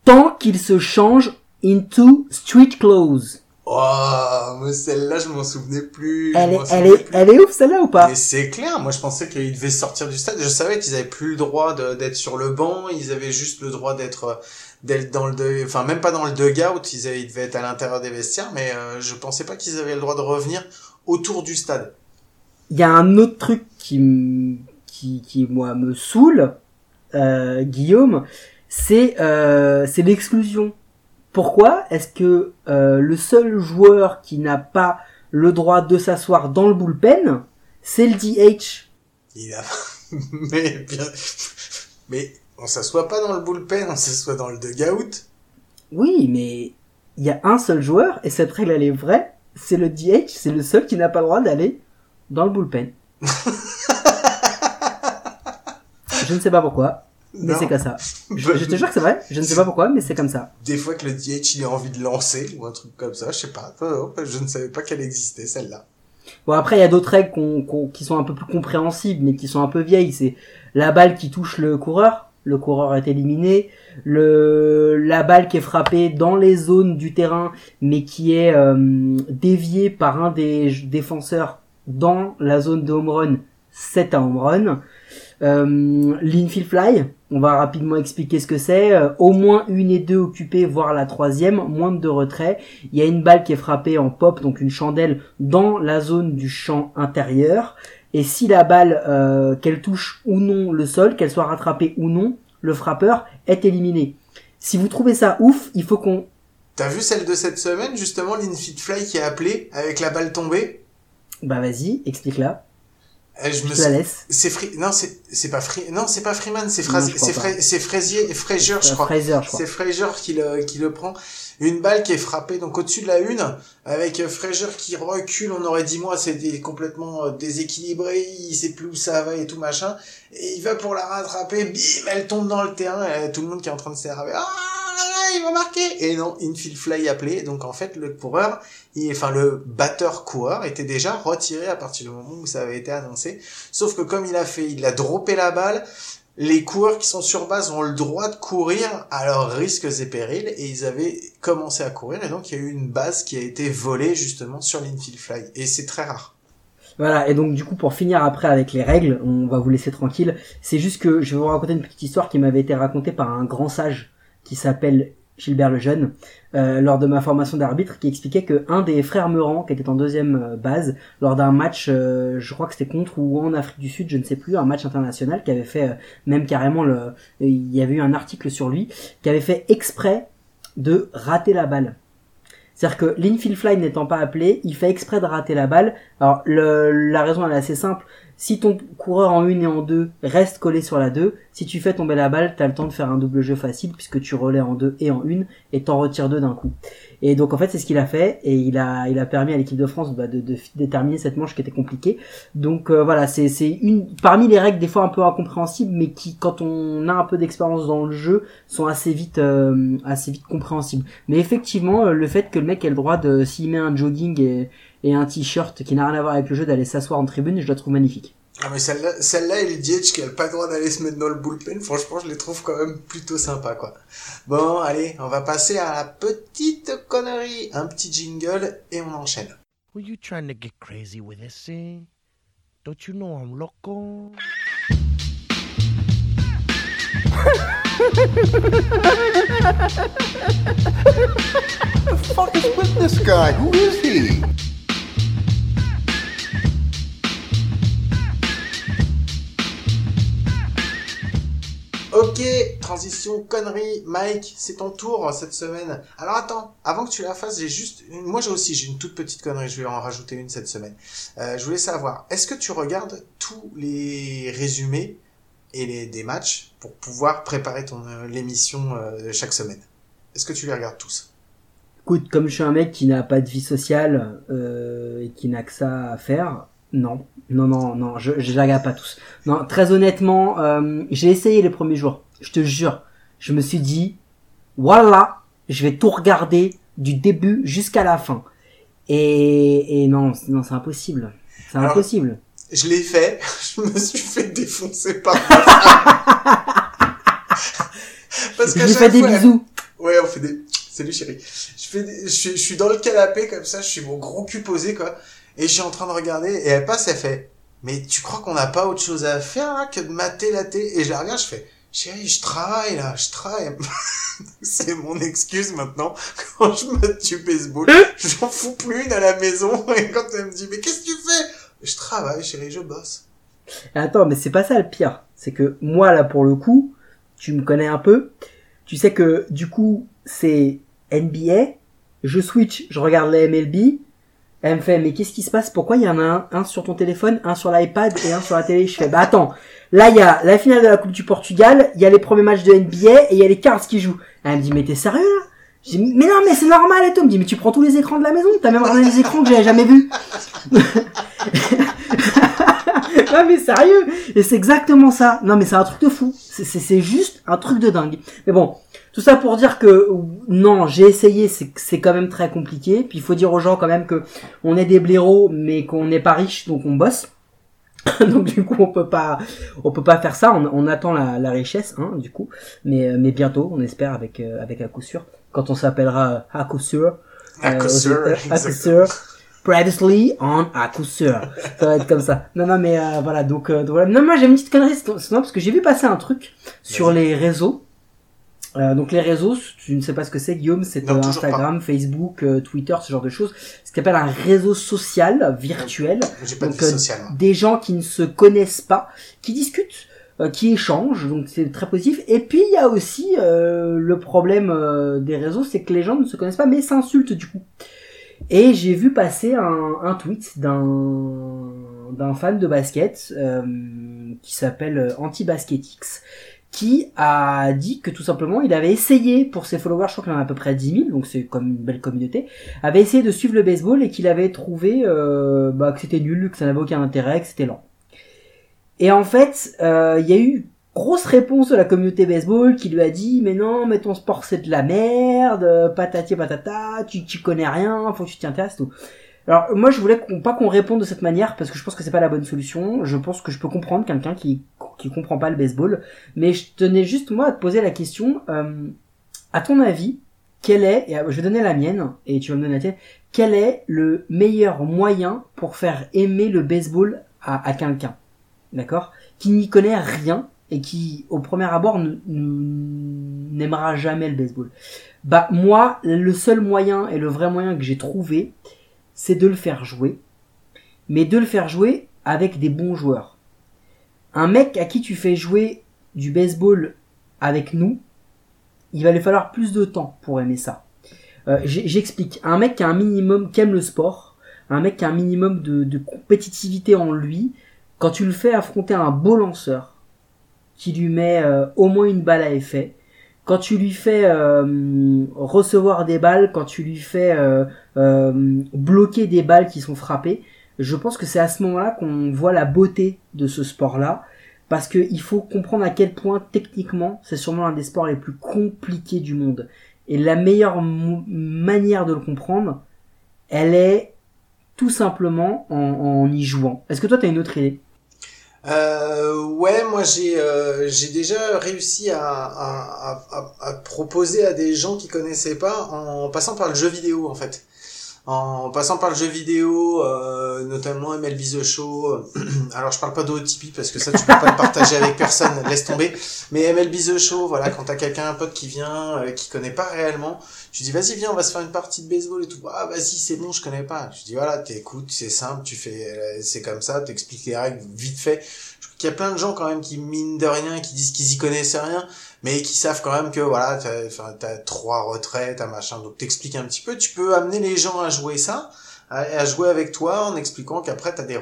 tant qu'ils se changent into street clothes. Oh, mais celle-là, je m'en souvenais plus. Elle est, m'en elle est, plus. elle est ouf celle-là ou pas? Mais c'est clair, moi je pensais qu'ils devaient sortir du stade. Je savais qu'ils avaient plus le droit d'être sur le banc, ils avaient juste le droit d'être dans le dug- enfin même pas dans le dugout, ils, avaient- ils devaient être à l'intérieur des vestiaires, mais euh, je pensais pas qu'ils avaient le droit de revenir autour du stade. Il y a un autre truc qui, qui, qui moi me saoule, euh, Guillaume, c'est euh, c'est l'exclusion. Pourquoi est-ce que euh, le seul joueur qui n'a pas le droit de s'asseoir dans le bullpen, c'est le DH. Il a... mais bien... Mais on s'assoit pas dans le bullpen, on s'assoit dans le dugout. Oui, mais il y a un seul joueur, et cette règle elle est vraie, c'est le DH, c'est le seul qui n'a pas le droit d'aller dans le bullpen. je ne sais pas pourquoi, mais c'est comme ça. Je, je te jure que c'est vrai, je ne sais pas pourquoi, mais c'est comme ça. Des fois que le DH il a envie de lancer ou un truc comme ça, je sais pas. Non, non, Je ne savais pas qu'elle existait celle-là. Bon après il y a d'autres règles qui sont un peu plus compréhensibles mais qui sont un peu vieilles. C'est la balle qui touche le coureur, le coureur est éliminé. Le la balle qui est frappée dans les zones du terrain mais qui est euh, déviée par un des défenseurs dans la zone de home run, c'est un home run. Euh, L'infield fly, on va rapidement expliquer ce que c'est. Euh, au moins une et deux occupées, voire la troisième, moins de deux retraits. Il y a une balle qui est frappée en pop, donc une chandelle, dans la zone du champ intérieur. Et si la balle, euh, qu'elle touche ou non le sol, qu'elle soit rattrapée ou non, le frappeur est éliminé. Si vous trouvez ça ouf, il faut qu'on... T'as vu celle de cette semaine, justement, l'infit fly qui a appelé avec la balle tombée? Bah vas-y, explique-la. Eh, Je me te la laisse. C'est Free... Non, c'est c'est pas Free... Non, c'est pas Freeman, c'est Non, Fraz... je crois c'est Frazier... Frazier, je Euh, crois. Fraser, je crois. C'est Frazier qui le, qui le prend. Une balle qui est frappée donc au-dessus de la une, avec euh, Frazier qui recule, on aurait dit moi des- complètement euh, déséquilibré, il sait plus où ça va et tout machin. Et il va pour la rattraper, bim, elle tombe dans le terrain, et tout le monde qui est en train de s'énerver. Ah, il va marquer Et non, infield fly appelé. Donc en fait, le coureur, il, enfin le batteur coureur était déjà retiré à partir du moment où ça avait été annoncé. Sauf que comme il a fait, il a droppé la balle, les coureurs qui sont sur base ont le droit de courir à leurs risques et périls et ils avaient commencé à courir et donc il y a eu une base qui a été volée justement sur l'infield fly et c'est très rare. Voilà, et donc du coup pour finir après avec les règles, on va vous laisser tranquille. C'est juste que je vais vous raconter une petite histoire qui m'avait été racontée par un grand sage qui s'appelle Gilbert Lejeune euh, lors de ma formation d'arbitre qui expliquait que un des frères Meurant qui était en deuxième euh, base lors d'un match, euh, je crois que c'était contre ou en Afrique du Sud, je ne sais plus, un match international qui avait fait même carrément le, il y avait eu un article sur lui qui avait fait exprès de rater la balle. C'est-à-dire que l'infield fly n'étant pas appelé, il fait exprès de rater la balle. Alors la raison elle est assez simple. Si ton coureur en une et en deux reste collé sur la 2, si tu fais tomber la balle, t'as le temps de faire un double jeu facile puisque tu relais en deux et en une et t'en retires deux d'un coup. Et donc en fait c'est ce qu'il a fait et il a il a permis à l'équipe de France bah, de, de, déterminer cette manche qui était compliquée. Donc euh, voilà c'est c'est une parmi les règles des fois un peu incompréhensibles mais qui quand on a un peu d'expérience dans le jeu sont assez vite euh, assez vite compréhensibles. Mais effectivement euh, le fait que le mec ait le droit de s'il met un jogging et et un t-shirt qui n'a rien à voir avec le jeu d'aller s'asseoir en tribune, je la trouve magnifique. Ah mais celle-là, celle-là et le DH qui a pas le droit d'aller se mettre dans le bullpen, franchement je les trouve quand même plutôt sympas quoi. Bon allez, on va passer à la petite connerie, un petit jingle et on enchaîne. Were you trying to get crazy with this thing? Don't you know I'm loco? fuck is with this guy? Who is he? Ok, transition connerie, Mike, c'est ton tour cette semaine. Alors attends, avant que tu la fasses, j'ai juste, moi j'ai aussi, j'ai une toute petite connerie, je vais en rajouter une cette semaine. Euh, je voulais savoir, est-ce que tu regardes tous les résumés et les des matchs pour pouvoir préparer ton euh, l'émission euh, chaque semaine? Est-ce que tu les regardes tous? Écoute, comme je suis un mec qui n'a pas de vie sociale euh, et qui n'a que ça à faire, non, non, non, non, je je regarde pas tous. Non, très honnêtement, euh, j'ai essayé les premiers jours. Je te jure, je me suis dit, voilà, je vais tout regarder du début jusqu'à la fin. Et, et non, non, c'est impossible. C'est impossible. Je l'ai fait, je me suis fait défoncer par. Parce Je lui chaque fais des fois, bisous. Ouais, on fait des. Salut chérie. Je fais, des- je, suis- je suis dans le canapé comme ça, je suis mon gros cul posé quoi, et je suis en train de regarder et elle passe, elle fait. Mais tu crois qu'on n'a pas autre chose à faire là que de mater la télé? Et je la regarde, je fais. Chérie, je travaille là, je travaille. C'est mon excuse maintenant quand je mate du baseball. J'en fous plus une à la maison et quand elle me dit mais qu'est-ce que tu fais? Je travaille chérie, je bosse. Attends, mais c'est pas ça le pire. C'est que moi, là, pour le coup, tu me connais un peu. Tu sais que, du coup, c'est NBA. Je switch, je regarde la MLB. Elle me fait, mais qu'est-ce qui se passe? Pourquoi il y en a un, un sur ton téléphone, un sur l'iPad et un sur la télé? Je fais, bah attends, là il y a la finale de la Coupe du Portugal, il y a les premiers matchs de NBA et il y a les Cards qui jouent. Elle me dit, mais t'es sérieux là? Je dis, mais non, mais c'est normal et tout. Elle me dit, mais tu prends tous les écrans de la maison, t'as même regardé les écrans que j'avais jamais vus. non mais sérieux Et c'est exactement ça. Non mais c'est un truc de fou. C'est juste un truc de dingue. Mais bon, tout ça pour dire que non, j'ai essayé, c'est c'est quand même très compliqué. Puis il faut dire aux gens quand même que on est des blaireaux, mais qu'on n'est pas riche, donc on bosse. donc du coup on peut pas on peut pas faire ça. On, on attend la, la richesse, hein, du coup. Mais euh, mais bientôt, on espère avec euh, avec à coup sûr. Quand on s'appellera à coup sûr. À coup sûr, à coup sûr. Previously on à coup sûr. Ça va être comme ça. Non, non, mais euh, voilà, donc, euh, donc voilà. Non, moi j'ai une petite connerie, c'est c'est non, parce que j'ai vu passer un truc sur les réseaux. Euh, donc les réseaux, tu ne sais pas ce que c'est, Guillaume, c'est euh, Instagram, Facebook, euh, Twitter, ce genre de choses. Ce qu'on appelle un réseau social virtuel. Pas de Donc, sociale. moi. des gens qui ne se connaissent pas, qui discutent, qui échangent, donc c'est très positif. Et puis il y a aussi euh, le problème des réseaux, c'est que les gens ne se connaissent pas, mais s'insultent du coup. Et j'ai vu passer un, un tweet d'un d'un fan de basket euh, qui s'appelle euh, AntiBasketX qui a dit que tout simplement il avait essayé pour ses followers, je crois qu'il en a à peu près 10 000, donc c'est comme une belle communauté, avait essayé de suivre le baseball et qu'il avait trouvé euh, bah, que c'était nul, que ça n'avait aucun intérêt, que c'était lent. Et en fait, euh, il y a eu grosse réponse de la communauté baseball qui lui a dit mais non mais ton sport c'est de la merde, euh, patati patata, tu, tu connais rien, faut que tu t'y intéresses tout. Alors moi je voulais pas qu'on réponde de cette manière parce que je pense que c'est pas la bonne solution. Je pense que je peux comprendre quelqu'un qui qui comprend pas le baseball, mais je tenais juste moi à te poser la question. euh, à ton avis, quel est et euh, je vais donner la mienne et tu vas me donner la tienne. Quel est le meilleur moyen pour faire aimer le baseball à, à quelqu'un, d'accord, qui n'y connaît rien et qui au premier abord n'aimera jamais le baseball. Bah moi, le seul moyen et le vrai moyen que j'ai trouvé, c'est de le faire jouer, mais de le faire jouer avec des bons joueurs. Un mec à qui tu fais jouer du baseball avec nous, il va lui falloir plus de temps pour aimer ça. Euh, J'explique. Un mec qui a un minimum, qui aime le sport, un mec qui a un minimum de, compétitivité en lui, quand tu le fais affronter un beau lanceur, qui lui met euh, au moins une balle à effet, quand tu lui fais euh, recevoir des balles, quand tu lui fais bloquer des balles qui sont frappées, je pense que c'est à ce moment-là qu'on voit la beauté de ce sport-là, parce qu'il faut comprendre à quel point techniquement c'est sûrement l'un des sports les plus compliqués du monde. Et la meilleure manière de le comprendre, elle est tout simplement en, y jouant. Est-ce que toi tu as une autre idée? Euh, ouais, moi j'ai euh, j'ai déjà réussi à, à, à- à proposer à des gens qui connaissaient pas en passant par le jeu vidéo en fait. En passant par le jeu vidéo, euh, notamment MLB The Show. Alors je parle pas d'OTP parce que ça tu peux pas le partager avec personne, laisse tomber. Mais MLB The Show, voilà, quand t'as quelqu'un, un pote qui vient, euh, qui connaît pas réellement, tu dis vas-y viens, on va se faire une partie de baseball et tout. Ah vas-y c'est bon, je connais pas. Je dis voilà, t'écoutes, c'est simple, tu fais, euh, c'est comme ça, t'expliques les règles vite fait. Qu'il y a plein de gens quand même qui mine de rien, qui disent qu'ils y connaissent rien, mais qui savent quand même que voilà, t'as, trois retraits, t'as machin, donc t'expliques un petit peu. Tu peux amener les gens à jouer ça, à, à jouer avec toi en expliquant qu'après t'as des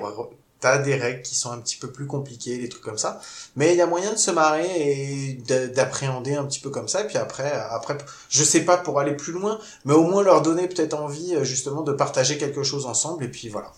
t'as des règles qui sont un petit peu plus compliquées, des trucs comme ça. Mais il y a moyen de se marrer et d'a- d'appréhender un petit peu comme ça. Et puis après, après, je sais pas pour aller plus loin, mais au moins leur donner peut-être envie justement de partager quelque chose ensemble. Et puis voilà.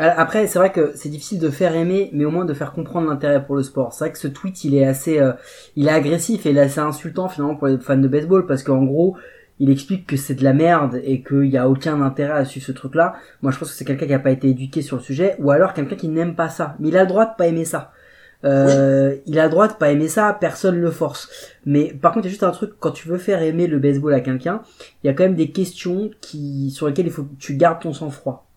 Euh, Après, c'est vrai que c'est difficile de faire aimer, mais au moins de faire comprendre l'intérêt pour le sport. C'est vrai que ce tweet, il est assez, euh, il est agressif et il est assez insultant finalement pour les fans de baseball parce qu'en gros, il explique que c'est de la merde et qu'il n'y a aucun intérêt à suivre ce truc-là. Moi, je pense que c'est quelqu'un qui n'a pas été éduqué sur le sujet ou alors quelqu'un qui n'aime pas ça. Mais il a le droit de pas aimer ça. Euh, Il a le droit de pas aimer ça, personne le force. Mais par contre, il y a juste un truc, quand tu veux faire aimer le baseball à quelqu'un, il y a quand même des questions qui, sur lesquelles il faut que tu gardes ton sang-froid.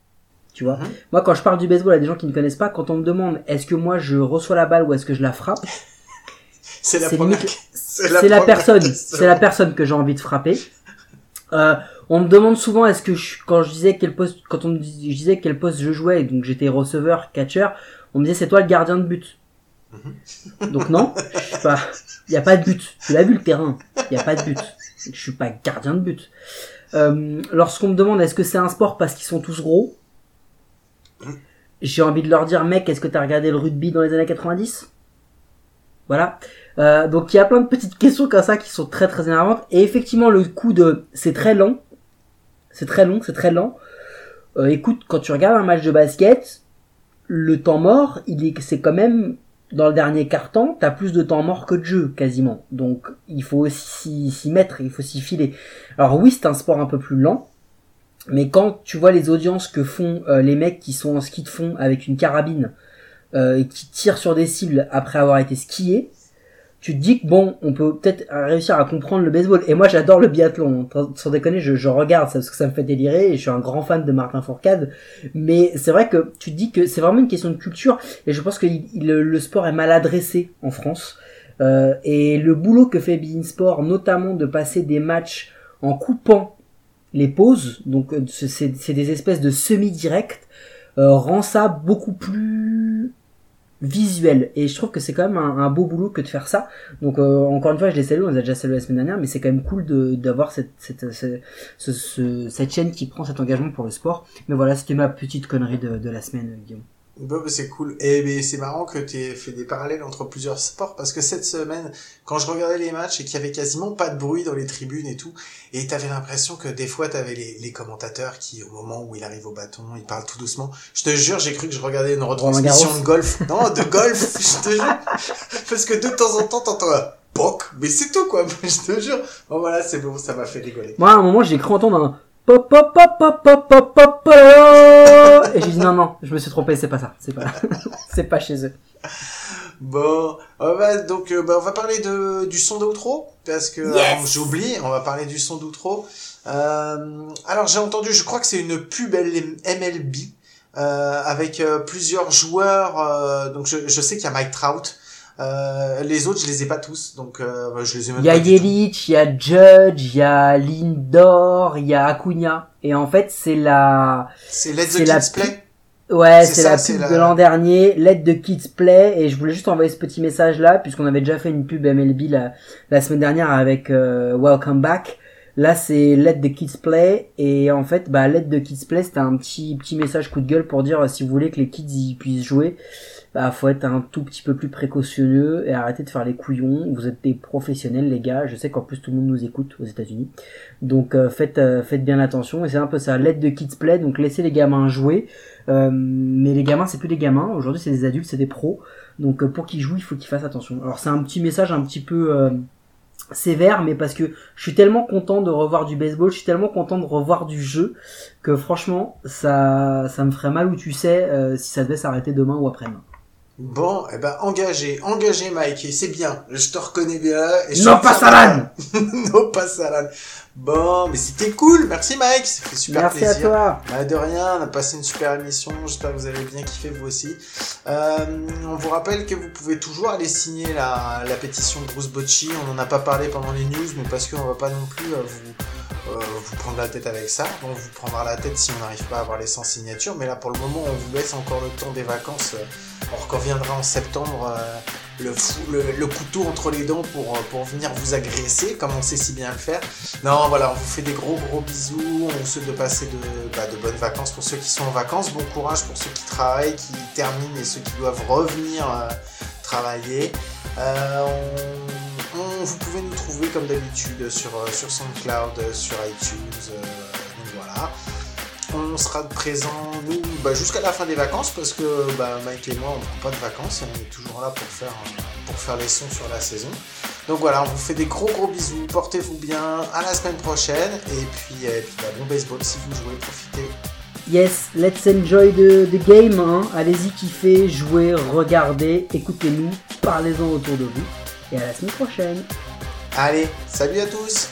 Tu vois Mhm. Moi, quand je parle du baseball à des gens qui ne connaissent pas, quand on me demande est-ce que moi je reçois la balle ou est-ce que je la frappe, C'est la première. personne, c'est la personne que j'ai envie de frapper. Euh, on me demande souvent est-ce que je, quand je disais quel poste, quand on me dis- je disais quel poste je jouais, donc j'étais receveur, catcher, on me disait c'est toi le gardien de but. Donc non, je suis pas, y a pas de but. Tu l'as vu le terrain, y a pas de but. Je suis pas gardien de but. Euh, lorsqu'on me demande est-ce que c'est un sport parce qu'ils sont tous gros, J'ai envie de leur dire, mec, est-ce que t'as regardé le rugby dans les années 90 Voilà. Euh, donc il y a plein de petites questions comme ça qui sont très très énervantes. Et effectivement, le coup de c'est très lent, c'est très long, c'est très lent. Euh, écoute, quand tu regardes un match de basket, le temps mort, il est, c'est quand même dans le dernier quart-temps, t'as plus de temps mort que de jeu quasiment. Donc il faut aussi s'y mettre, il faut s'y filer. Alors oui, c'est un sport un peu plus lent, mais quand tu vois les audiences que font euh, les mecs qui sont en ski de fond avec une carabine euh, et qui tirent sur des cibles après avoir été skiés, tu te dis que bon, on peut peut-être réussir à comprendre le baseball. Et moi, j'adore le biathlon. Sans déconner, je, je regarde ça parce que ça me fait délirer et je suis un grand fan de Martin Fourcade. Mais c'est vrai que tu te dis que c'est vraiment une question de culture et je pense que le sport est mal adressé en France. Euh, et le boulot que fait Bein Sport, notamment de passer des matchs en coupant les pauses, donc euh, c'est des espèces de semi-directs, euh, rend ça beaucoup plus visuel. Et je trouve que c'est quand même un, beau boulot que de faire ça. Donc euh, encore une fois je les salue on les a déjà salués la semaine dernière mais c'est quand même cool d'avoir cette cette, ce- ce- ce- cette chaîne qui prend cet engagement pour le sport. Mais voilà c'était ma petite connerie de, de la semaine euh, Guillaume Bon, bah, c'est cool. Et mais c'est marrant que tu aies fait des parallèles entre plusieurs sports parce que cette semaine, quand je regardais les matchs et qu'il y avait quasiment pas de bruit dans les tribunes et tout, et t'avais l'impression que des fois t'avais les, les commentateurs qui, au moment où il arrive au bâton, ils parlent tout doucement. Je te jure, j'ai cru que je regardais une retransmission de golf. Non, de golf, je te jure. Parce que de temps en temps, t'entends un poc, mais c'est tout quoi. Je te jure. Bon voilà, c'est bon, ça m'a fait rigoler. moi à un moment j'ai cru entendre un Pop, pop, pop, Et j'ai dit non, non, je me suis trompé, c'est pas ça, c'est pas, c'est pas chez eux. Bon, donc euh, bah, on va parler de, du son d'outro, parce que euh, yes j'oublie, on va parler du son d'outro. Euh, alors j'ai entendu, je crois que c'est une pub MLB, euh, avec plusieurs joueurs, donc je sais qu'il y a Mike Trout, euh, les autres, je les ai pas tous, donc euh, je les ai même il y a. Yelich il y a Judge il y a Lindor il y a Acuna et en fait c'est la C'est Let the la Kids Play. Ouais, C'est la pub la- de l'an dernier, l'aide de Kids Play, et je voulais juste envoyer ce petit message là, puisqu'on avait déjà fait une pub MLB la, la semaine dernière avec euh, Welcome Back. Là, c'est l'aide de Kids Play, et en fait, bah, l'aide de Kids Play, c'était un petit, petit message coup de gueule pour dire, euh, si vous voulez que les kids y puissent jouer, bah, faut être un tout petit peu plus précautionneux et arrêter de faire les couillons. Vous êtes des professionnels, les gars. Je sais qu'en plus tout le monde nous écoute aux États-Unis. Donc, euh, faites, euh, faites bien attention. Et c'est un peu ça, l'aide de Kids Play. Donc, laissez les gamins jouer. Euh, mais les gamins, c'est plus des gamins. Aujourd'hui, c'est des adultes, c'est des pros. Donc, pour qu'ils jouent, il faut qu'ils fassent attention. Alors, c'est un petit message un petit peu sévère, mais parce que je suis tellement content de revoir du baseball, je suis tellement content de revoir du jeu que franchement, ça, ça me ferait mal où tu sais si ça devait s'arrêter demain ou après-demain. Bon, eh ben engagé, engagé Mike, et c'est bien. Je te reconnais bien. Et je Non, pas Salan. Non, pas Salan. Bon, mais c'était cool. Merci Mike, ça fait super Merci plaisir. à toi. Bah, de rien, on a passé une super émission, j'espère que vous avez bien kiffé vous aussi. Euh, on vous rappelle que vous pouvez toujours aller signer la, la pétition de Bruce Bocci, on n'en a pas parlé pendant les news, mais parce qu'on va pas non plus euh, vous, euh, vous prendre la tête avec ça. On vous prendra la tête si on n'arrive pas à avoir les 100 signatures, mais là pour le moment on vous laisse encore le temps des vacances. Euh, On reviendra en septembre euh, le, couteau entre les dents pour, venir vous agresser, comme on sait si bien le faire. Non, voilà, on vous fait des gros gros bisous. On vous souhaite de passer de, bah, bonnes vacances pour ceux qui sont en vacances. Bon courage pour ceux qui travaillent, qui terminent et ceux qui doivent revenir travailler. Euh, vous pouvez nous trouver comme d'habitude sur, euh, sur SoundCloud, euh, sur iTunes. donc voilà. On sera présent, nous, bah, jusqu'à la fin des vacances parce que bah, Mike et moi, on prend pas de vacances. On est toujours là pour faire, pour faire les sons sur la saison. Donc voilà, on vous fait des gros gros bisous, portez-vous bien, à la semaine prochaine, et puis, et puis bah, bon baseball si vous jouez, profitez. Yes, let's enjoy the, the game. Hein. Allez-y, kiffez, jouez, regardez, écoutez-nous, parlez-en autour de vous. Et à la semaine prochaine. Allez, salut à tous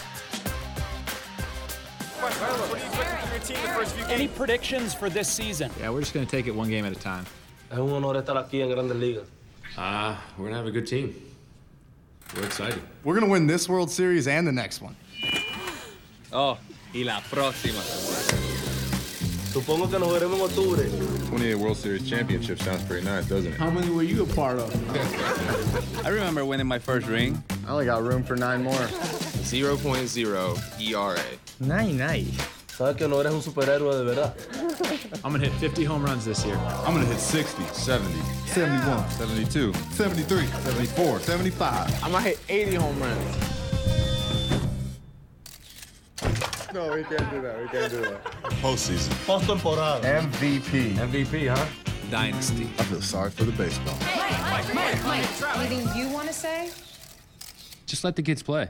Any predictions for this season? Yeah, we're just going to take it one game at a time. Un honor estar aquí en Grandes Ligas. Uh, we're gonna have a good team. We're excited. We're gonna win this World Series and the next one. Oh, y la próxima. Supongo que nos veremos en octubre. 28 World Series championship sounds pretty nice, doesn't it? How many were you a part of? I remember winning my first ring. I only got room for nine more. 0.0 ERA. Nice, nice. Sabes que no eres un superhéroe de verdad. I'm gonna hit 50 home runs this year. I'm gonna hit 60, 70, 71, 72, 73, 74, 75. I'm gonna hit 80 home runs. No, we can't do that. We can't do that. Postseason. Postemporada. MVP. MVP, huh? Dynasty. I feel sorry for the baseball. Mike, Mike, Mike, anything you want to say? Just let the kids play.